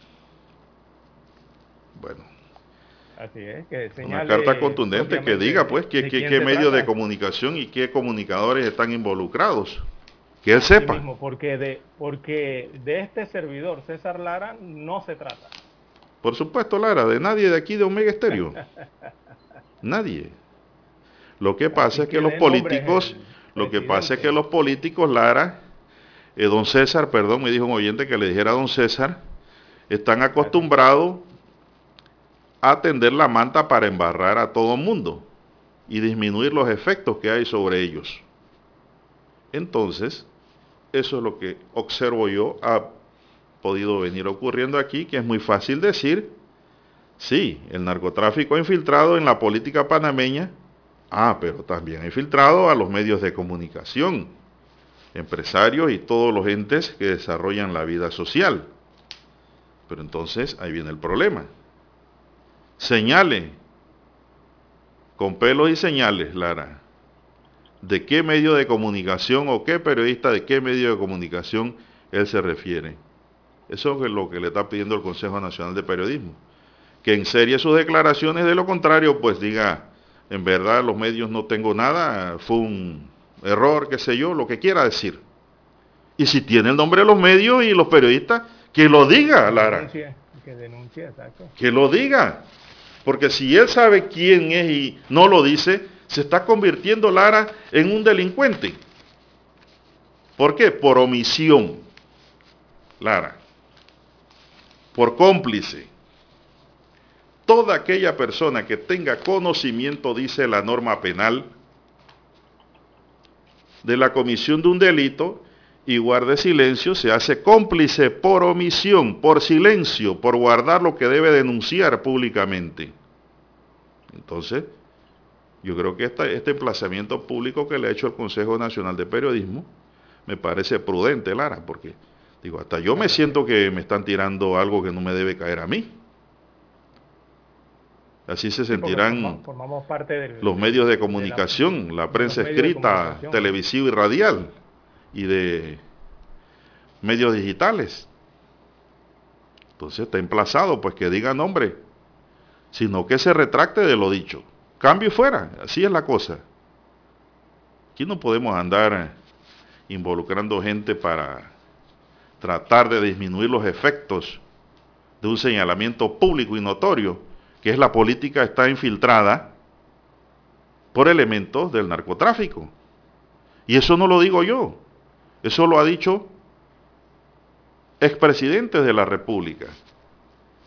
Bueno. Así es, que Una carta contundente que diga pues qué, qué medios de comunicación y qué comunicadores están involucrados. Que él sepa. Mismo, porque, de, porque de este servidor, César Lara, no se trata. Por supuesto, Lara, de nadie de aquí de Omega Estéreo. (laughs) nadie. Lo que pasa es que los políticos, lo que pasa es que los políticos, Lara, eh, don César, perdón, me dijo un oyente que le dijera a don César, están acostumbrados a tender la manta para embarrar a todo el mundo y disminuir los efectos que hay sobre ellos. Entonces, eso es lo que observo yo, ha podido venir ocurriendo aquí, que es muy fácil decir, sí, el narcotráfico ha infiltrado en la política panameña, Ah, pero también ha infiltrado a los medios de comunicación, empresarios y todos los entes que desarrollan la vida social. Pero entonces ahí viene el problema. Señale, con pelos y señales, Lara, de qué medio de comunicación o qué periodista de qué medio de comunicación él se refiere. Eso es lo que le está pidiendo el Consejo Nacional de Periodismo. Que en serie sus declaraciones, de lo contrario, pues diga, en verdad los medios no tengo nada, fue un error, qué sé yo, lo que quiera decir. Y si tiene el nombre de los medios y los periodistas, que lo diga, Lara. que exacto. Que lo diga. Porque si él sabe quién es y no lo dice, se está convirtiendo Lara en un delincuente. ¿Por qué? Por omisión. Lara. Por cómplice toda aquella persona que tenga conocimiento, dice la norma penal, de la comisión de un delito y guarde silencio, se hace cómplice por omisión, por silencio, por guardar lo que debe denunciar públicamente. Entonces, yo creo que este emplazamiento público que le ha hecho el Consejo Nacional de Periodismo me parece prudente, Lara, porque digo, hasta yo me siento que me están tirando algo que no me debe caer a mí. Así se sentirán los medios de comunicación, la, prensa escrita, televisiva y radial, y de medios digitales. Entonces está emplazado, pues que diga nombre, sino que se retracte de lo dicho. Cambio y fuera, así es la cosa. Aquí no podemos andar involucrando gente para tratar de disminuir los efectos de un señalamiento público y notorio que es la política está infiltrada por elementos del narcotráfico. Y eso no lo digo yo, eso lo ha dicho expresidentes de la República,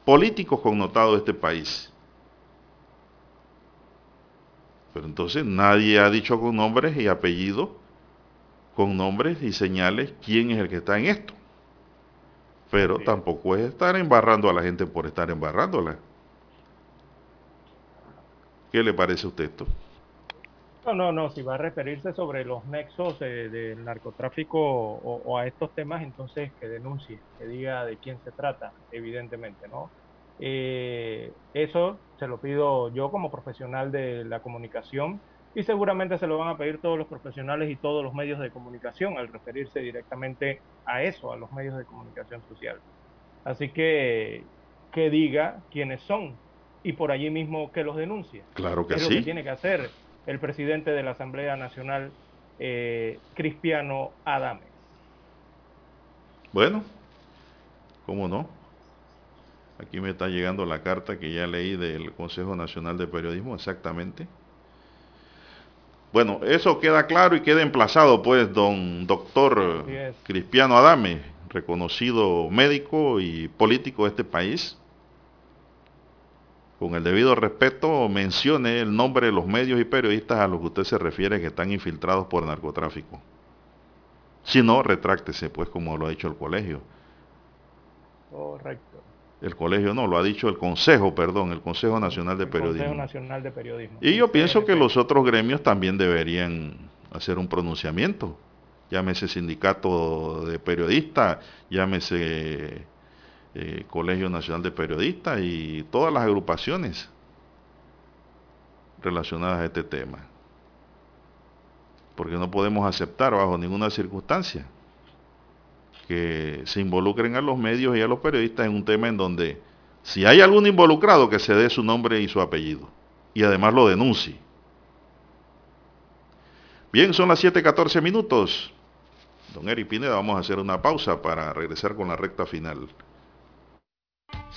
políticos connotados de este país. Pero entonces nadie ha dicho con nombres y apellidos, con nombres y señales quién es el que está en esto. Pero tampoco es estar embarrando a la gente por estar embarrándola. ¿Qué le parece a usted esto? No, no, no, si va a referirse sobre los nexos del narcotráfico o, a estos temas, entonces que denuncie, que diga de quién se trata, evidentemente, ¿no? Eh, eso se lo pido yo como profesional de la comunicación y seguramente se lo van a pedir todos los profesionales y todos los medios de comunicación al referirse directamente a eso, a los medios de comunicación social. Así que que diga quiénes son y por allí mismo que los denuncie. Claro que es sí. Lo que tiene que hacer el presidente de la Asamblea Nacional, eh, Cristiano Adames. Bueno, ¿cómo no? Aquí me está llegando la carta que ya leí del Consejo Nacional de Periodismo, exactamente. Bueno, eso queda claro y queda emplazado, pues, don doctor Cristiano Adame, reconocido médico y político de este país. Con el debido respeto, mencione el nombre de los medios y periodistas a los que usted se refiere que están infiltrados por narcotráfico. Si no, retráctese, pues, como lo ha dicho el colegio. Correcto. El colegio no, lo ha dicho el Consejo, perdón, el Consejo Nacional de Periodismo. Consejo Nacional de Periodismo. Y yo pienso que los otros gremios también deberían hacer un pronunciamiento. Llámese sindicato de periodistas, llámese eh, Colegio Nacional de Periodistas y todas las agrupaciones relacionadas a este tema. Porque no podemos aceptar bajo ninguna circunstancia que se involucren a los medios y a los periodistas en un tema en donde si hay algún involucrado que se dé su nombre y su apellido y además lo denuncie. Bien, son las 7.14 minutos. Don Eri Pineda, vamos a hacer una pausa para regresar con la recta final.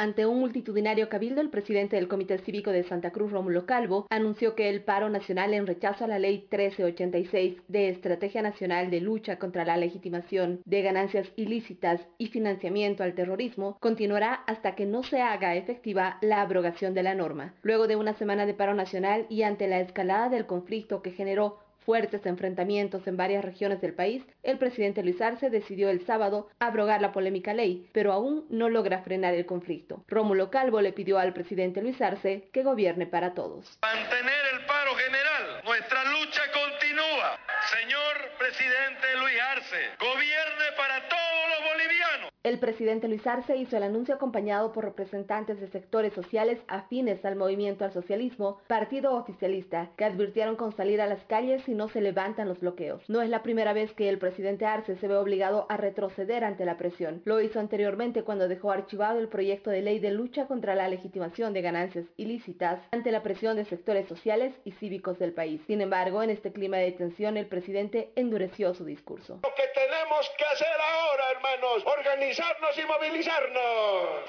Ante un multitudinario cabildo, el presidente del Comité Cívico de Santa Cruz, Rómulo Calvo, anunció que el paro nacional en rechazo a la Ley 1386 de Estrategia Nacional de Lucha contra la Legitimación de Ganancias Ilícitas y Financiamiento al Terrorismo continuará hasta que no se haga efectiva la abrogación de la norma. Luego de una semana de paro nacional y ante la escalada del conflicto que generó fuertes enfrentamientos en varias regiones del país, el presidente Luis Arce decidió el sábado abrogar la polémica ley, pero aún no logra frenar el conflicto. Rómulo Calvo le pidió al presidente Luis Arce que gobierne para todos. Mantener el paro general. Nuestra lucha continúa. Señor presidente Luis Arce, gobierne para todos los bolivianos. El presidente Luis Arce hizo el anuncio acompañado por representantes de sectores sociales afines al movimiento al socialismo, partido oficialista, que advirtieron con salir a las calles si no se levantan los bloqueos. No es la primera vez que el presidente Arce se ve obligado a retroceder ante la presión. Lo hizo anteriormente cuando dejó archivado el proyecto de ley de lucha contra la legitimación de ganancias ilícitas ante la presión de sectores sociales y cívicos del país. Sin embargo, en este clima de tensión, el presidente endureció su discurso. Lo que tenemos que hacer ahora, hermanos, organizarnos y movilizarnos.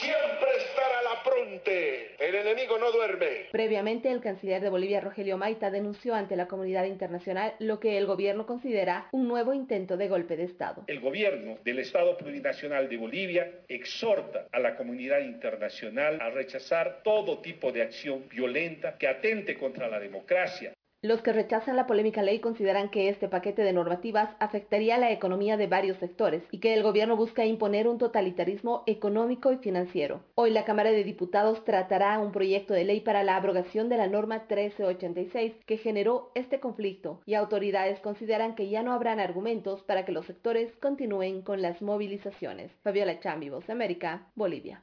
Siempre estar a la fronte. El enemigo no duerme. Previamente, el canciller de Bolivia, Rogelio Maita, denunció ante la comunidad internacional lo que el gobierno considera un nuevo intento de golpe de Estado. El gobierno del Estado Plurinacional de Bolivia exhorta a la comunidad internacional a rechazar todo tipo de acción violenta que atente contra la democracia, los que rechazan la polémica ley consideran que este paquete de normativas afectaría la economía de varios sectores y que el gobierno busca imponer un totalitarismo económico y financiero. Hoy la Cámara de Diputados tratará un proyecto de ley para la abrogación de la norma 1386 que generó este conflicto y autoridades consideran que ya no habrán argumentos para que los sectores continúen con las movilizaciones. Fabiola Chambi, Voz América, Bolivia.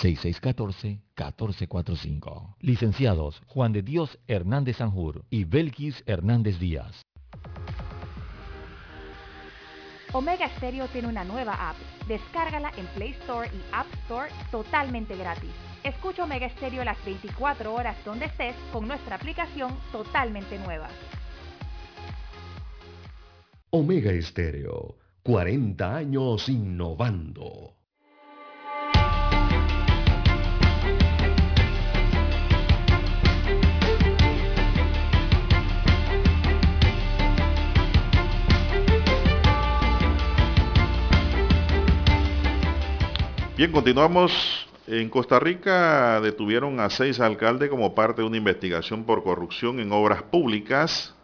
6614-1445. Licenciados Juan de Dios Hernández Sanjur y Belkis Hernández Díaz. Omega Stereo tiene una nueva app. Descárgala en Play Store y App Store totalmente gratis. Escucha Omega Stereo las 24 horas donde estés con nuestra aplicación totalmente nueva. Omega Estéreo, 40 años innovando. Bien, continuamos. En Costa Rica detuvieron a seis alcaldes como parte de una investigación por corrupción en obras públicas,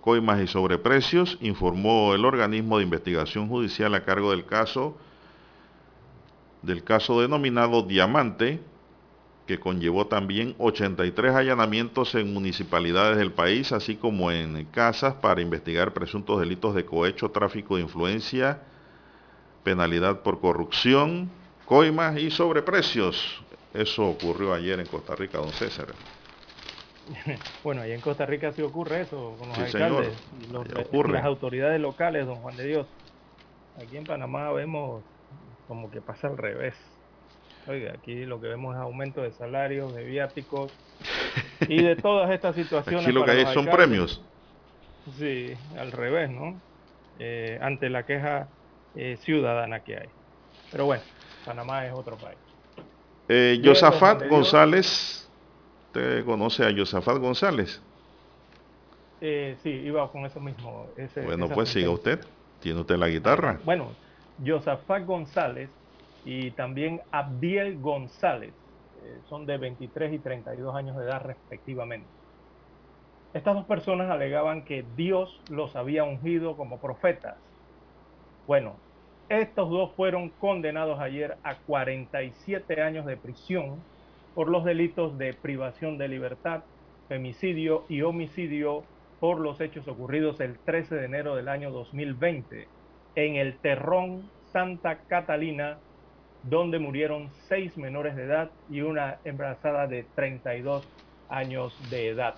coimas y sobreprecios, informó el organismo de investigación judicial a cargo del caso del caso denominado Diamante, que conllevó también 83 allanamientos en municipalidades del país, así como en casas para investigar presuntos delitos de cohecho, tráfico de influencia, penalidad por corrupción, coimas y sobreprecios. Eso ocurrió ayer en Costa Rica, don César. (laughs) Bueno, ahí en Costa Rica sí ocurre eso con los Sí, alcaldes y los- las autoridades locales, don Juan de Dios. Aquí en Panamá vemos como que pasa al revés. Oiga, aquí lo que vemos es aumento de salarios, de viáticos y de todas estas situaciones. Aquí lo que hay son alcaldes. premios. Sí, al revés, ¿no? Eh, ante la queja eh, ciudadana que hay. Pero bueno, Panamá es otro país. Eh, Dios. González, ¿usted conoce a Yosafat González? Eh, sí, iba con eso mismo. ese- Bueno, pues siga usted. ¿Tiene usted la guitarra? Bueno, Josafat González y también Abdiel González eh, son de 23 y 32 años de edad respectivamente. Estas dos personas alegaban que Dios los había ungido como profetas. Bueno, estos dos fueron condenados ayer a 47 años de prisión por los delitos de privación de libertad, femicidio y homicidio por los hechos ocurridos el 13 de enero del año 2020 en el Terrón Santa Catalina, donde murieron seis menores de edad y una embarazada de 32 años de edad.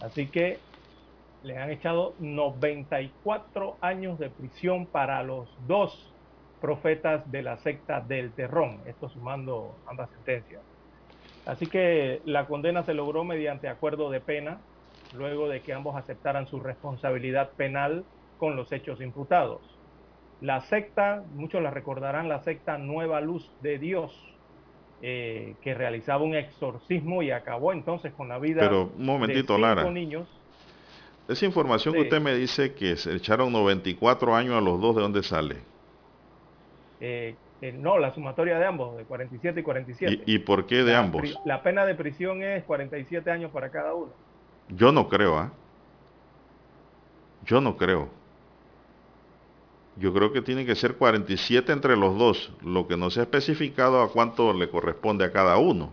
Así que le han echado 94 años de prisión para los dos profetas de la secta del Terrón, esto sumando ambas sentencias. Así que la condena se logró mediante acuerdo de pena, luego de que ambos aceptaran su responsabilidad penal con los hechos imputados. La secta, muchos la recordarán, la secta Nueva Luz de Dios, eh, que realizaba un exorcismo y acabó entonces con la vida Pero, un momentito, de cinco Lara. niños. Esa información que usted me dice que se echaron 94 años a los dos, ¿de dónde sale? Eh, eh, no, la sumatoria de ambos, de 47 y 47. ¿Y, y por qué de La ambos? La pena de prisión es 47 años para cada uno. Yo no creo, ¿ah? Yo no creo. Yo creo que tiene que ser 47 entre los dos, lo que no se ha especificado a cuánto le corresponde a cada uno.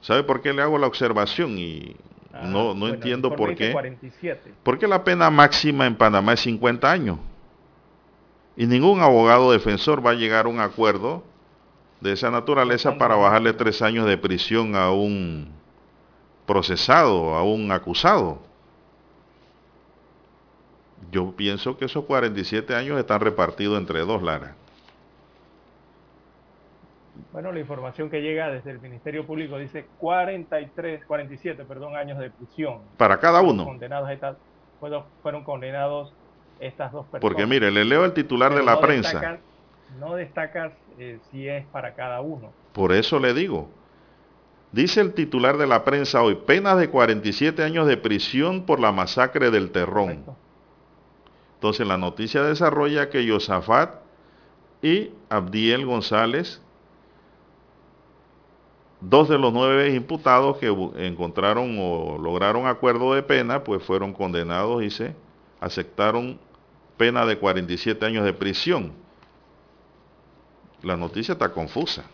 ¿Sabe por qué le hago la observación? Y no, no Ah, Bueno, el entiendo por qué. 47. ¿Por qué la pena máxima en Panamá es 50 años? Y ningún abogado defensor va a llegar a un acuerdo de esa naturaleza para bajarle tres años de prisión a un procesado, a un acusado. Yo pienso que esos 47 años están repartidos entre dos, Lara. Bueno, la información que llega desde el Ministerio Público dice 43, 47, perdón, años de prisión. Para cada uno. Condenados estas, fueron, fueron condenados estas dos personas. Porque mire, le leo el titular de la no prensa. destacas- no destacas eh, si es para cada uno. Por eso le digo. Dice el titular de la prensa hoy, penas de 47 años de prisión por la masacre del Terrón. Entonces la noticia desarrolla que Yosafat y Abdiel González, dos de los nueve imputados que encontraron o lograron acuerdo de pena, pues fueron condenados y se aceptaron pena de 47 años de prisión. La noticia está confusa.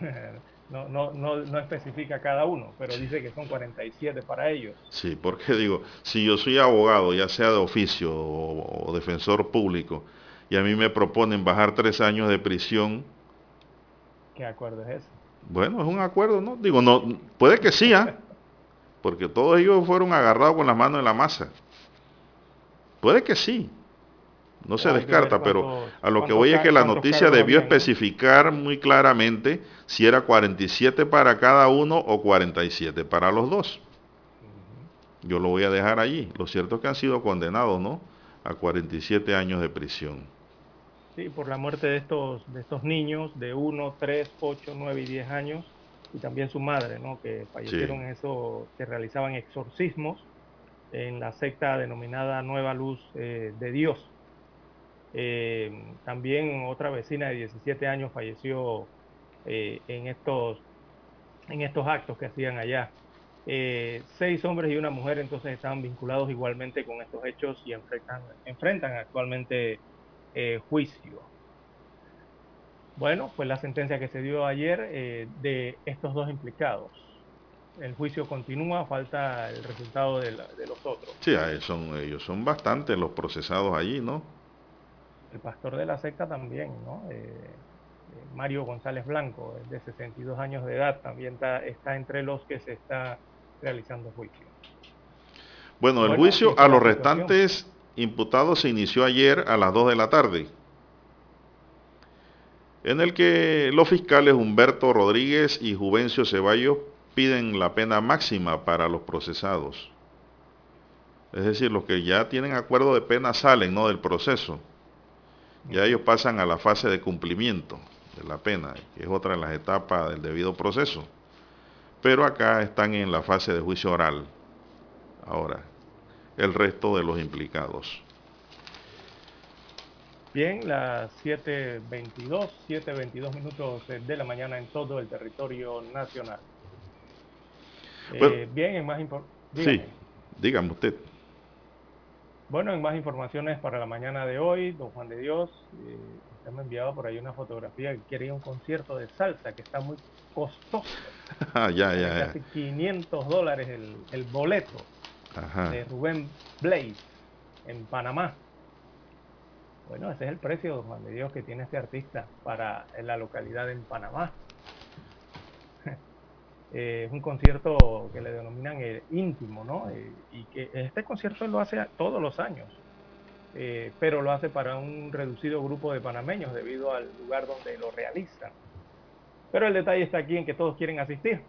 (laughs) No, no, no, no especifica cada uno, pero dice que son 47 para ellos. Sí, porque digo, si yo soy abogado, ya sea de oficio o, o defensor público, y a mí me proponen bajar tres años de prisión. ¿Qué acuerdo es ese? Bueno, es un acuerdo, ¿no? Digo, no, puede que sí, ¿ah? (laughs) porque todos ellos fueron agarrados con las manos en la masa. Puede que sí, no se descarta, pero a lo que voy es que la noticia debió especificar muy claramente si era 47 para cada uno o 47 para los dos. Yo lo voy a dejar allí. Lo cierto es que han sido condenados, ¿no? A 47 años de prisión. Sí, por la muerte de estos, de estos niños de 1, 3, 8, 9 y 10 años, y también su madre, ¿no? Que fallecieron en eso, que realizaban exorcismos en la secta denominada Nueva Luz eh, de Dios. Eh, también otra vecina de 17 años falleció eh, en, estos, en estos actos que hacían allá. Seis hombres y una mujer entonces estaban vinculados igualmente con estos hechos y enfrentan, enfrentan actualmente juicio. Bueno, pues la sentencia que se dio ayer de estos dos implicados. El juicio continúa, falta el resultado de, de los otros. Sí, son, ellos son bastantes los procesados allí, ¿no? el pastor de la secta también, ¿no? Eh, eh, Mario González Blanco, de 62 años de edad, también está, entre los que se está realizando juicio. Bueno, el juicio a los restantes imputados se inició ayer a las 2 de la tarde, en el que los fiscales Humberto Rodríguez y Juvencio Ceballos piden la pena máxima para los procesados. Es decir, los que ya tienen acuerdo de pena salen ¿no? del proceso ya ellos pasan a la fase de cumplimiento de la pena, que es otra de las etapas del debido proceso. Pero acá están en la fase de juicio oral. Ahora, el resto de los implicados. Bien, las 7.22, 7.22 minutos de la mañana en todo el territorio nacional. Eh, bien, en más Sí, dígame usted. Bueno, en más informaciones para la mañana de hoy, don Juan de Dios, eh, usted me ha enviado por ahí una fotografía que quiere ir a un concierto de salsa que está muy costoso. (laughs) Ah, ya, ya, Casi 500 dólares el, boleto de Rubén Blaze en Panamá. Bueno, ese es el precio, don Juan de Dios, que tiene este artista para la localidad en Panamá. Eh, es un concierto que le denominan el íntimo, ¿no? Eh, y que este concierto lo hace todos los años, eh, pero lo hace para un reducido grupo de panameños debido al lugar donde lo realizan. Pero el detalle está aquí en que todos quieren asistir,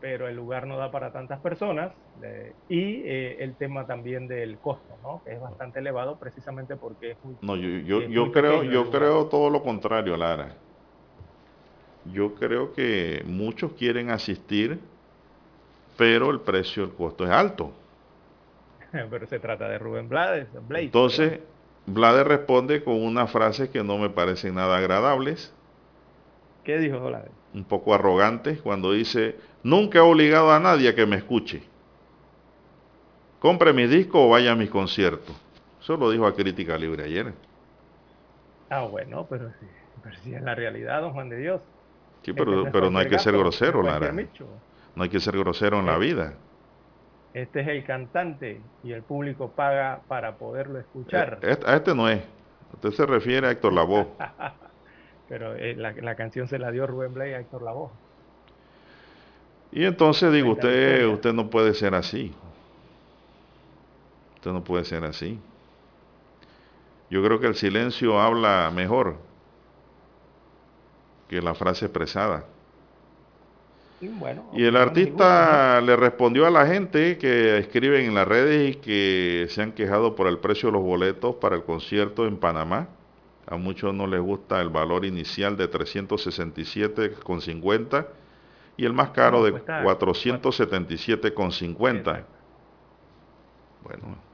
pero el lugar no da para tantas personas y el tema también del costo, ¿no? Que es bastante elevado precisamente porque es muy... No, yo, yo, yo creo, yo creo todo lo contrario, Lara yo creo que muchos quieren asistir, pero el precio, el costo es alto. (laughs) Pero se trata de Rubén Blades. Entonces, Blades responde con una frase que no me parece nada agradables. ¿Qué dijo Blades? Un poco arrogante cuando dice, nunca he obligado a nadie a que me escuche. Compre mi disco o vaya a mis conciertos. Eso lo dijo a Crítica Libre ayer. Ah, bueno, pero sí, pero sí en la realidad, don Juan de Dios. Sí, pero, pero no hay que ser grosero, Lara. No hay que ser grosero en la vida. Este es el cantante y el público paga para poderlo escuchar. Eh, a este no es. Usted se refiere a Héctor Lavoe. (laughs) pero eh, la, canción se la dio Rubén Blay a Héctor Lavoe. Y entonces digo, usted, usted no puede ser así. Usted no puede ser así. Yo creo que el silencio habla mejor que la frase expresada. y el artista (laughs) le respondió a la gente que escriben en las redes y que se han quejado por el precio de los boletos para el concierto en Panamá. A muchos no les gusta el valor inicial de 377,50 y el más caro de 477,50. Bueno,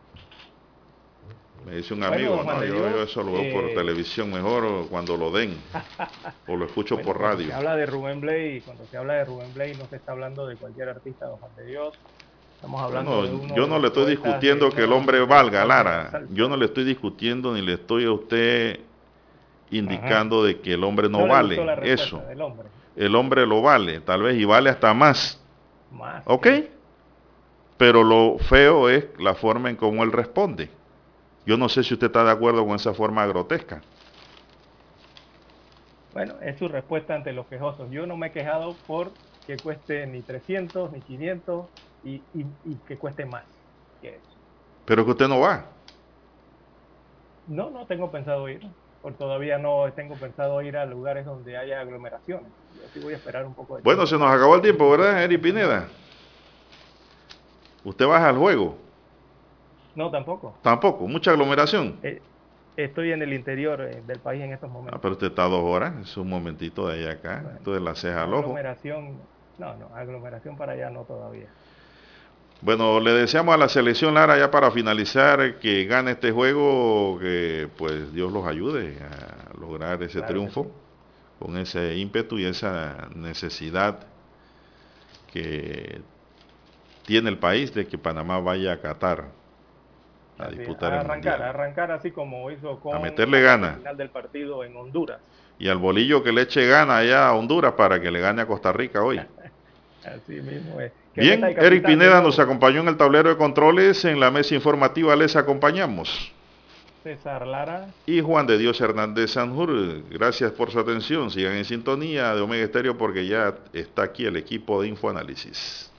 Me dice un amigo, no, yo, eso lo veo por eh, televisión mejor o cuando lo den, (laughs) o lo escucho Bueno, por radio. Se habla de Rubén Blay, cuando se habla de Rubén Blay no se está hablando de cualquier artista de Juan de Dios. Estamos hablando de uno yo no le estoy discutiendo que el hombre valga, Lara. Yo no le estoy discutiendo ni le estoy a usted indicando de que el hombre no, le vale. Eso. hombre. El hombre lo vale, tal vez y vale hasta más. Más. ¿Ok? Pero lo feo es la forma en cómo él responde. Yo no sé si usted está de acuerdo con esa forma grotesca. Bueno, es su respuesta ante los quejosos. Yo no me he quejado por que cueste ni 300 ni 500 y, y- y que cueste más que eso. Pero que usted no va. No, no tengo pensado ir. Por todavía no tengo pensado ir a lugares donde haya aglomeraciones. Yo sí voy a esperar un poco de Bueno, se nos acabó el tiempo, ¿verdad, Eri Pineda? ¿Usted baja al juego? No, tampoco. Tampoco, mucha aglomeración. Eh, estoy en el interior eh, del país en estos Ah, momentos. pero usted está a dos horas, es un momentito de allá acá. Esto de la ceja al ojo. aglomeración, no, no, aglomeración para allá no todavía. Bueno, le deseamos a la selección Lara ya para finalizar que gane este juego, que pues Dios los ayude a lograr ese Claro triunfo con ese ímpetu y esa necesidad que tiene el país de que Panamá vaya a Qatar a Así, disputar a el arrancar, mundial. a arrancar así como hizo con A meterle gana. final del partido en Honduras. Y al bolillo que le eche gana allá a Honduras para que le gane a Costa Rica hoy. (laughs) Así mismo es. Bien, Eric Pineda nos acompañó en el tablero de controles, en la mesa informativa les acompañamos. César Lara. Y Juan de Dios Hernández Sanjur, gracias por su atención. Sigan en sintonía de Omega Estéreo porque ya está aquí el equipo de Infoanálisis.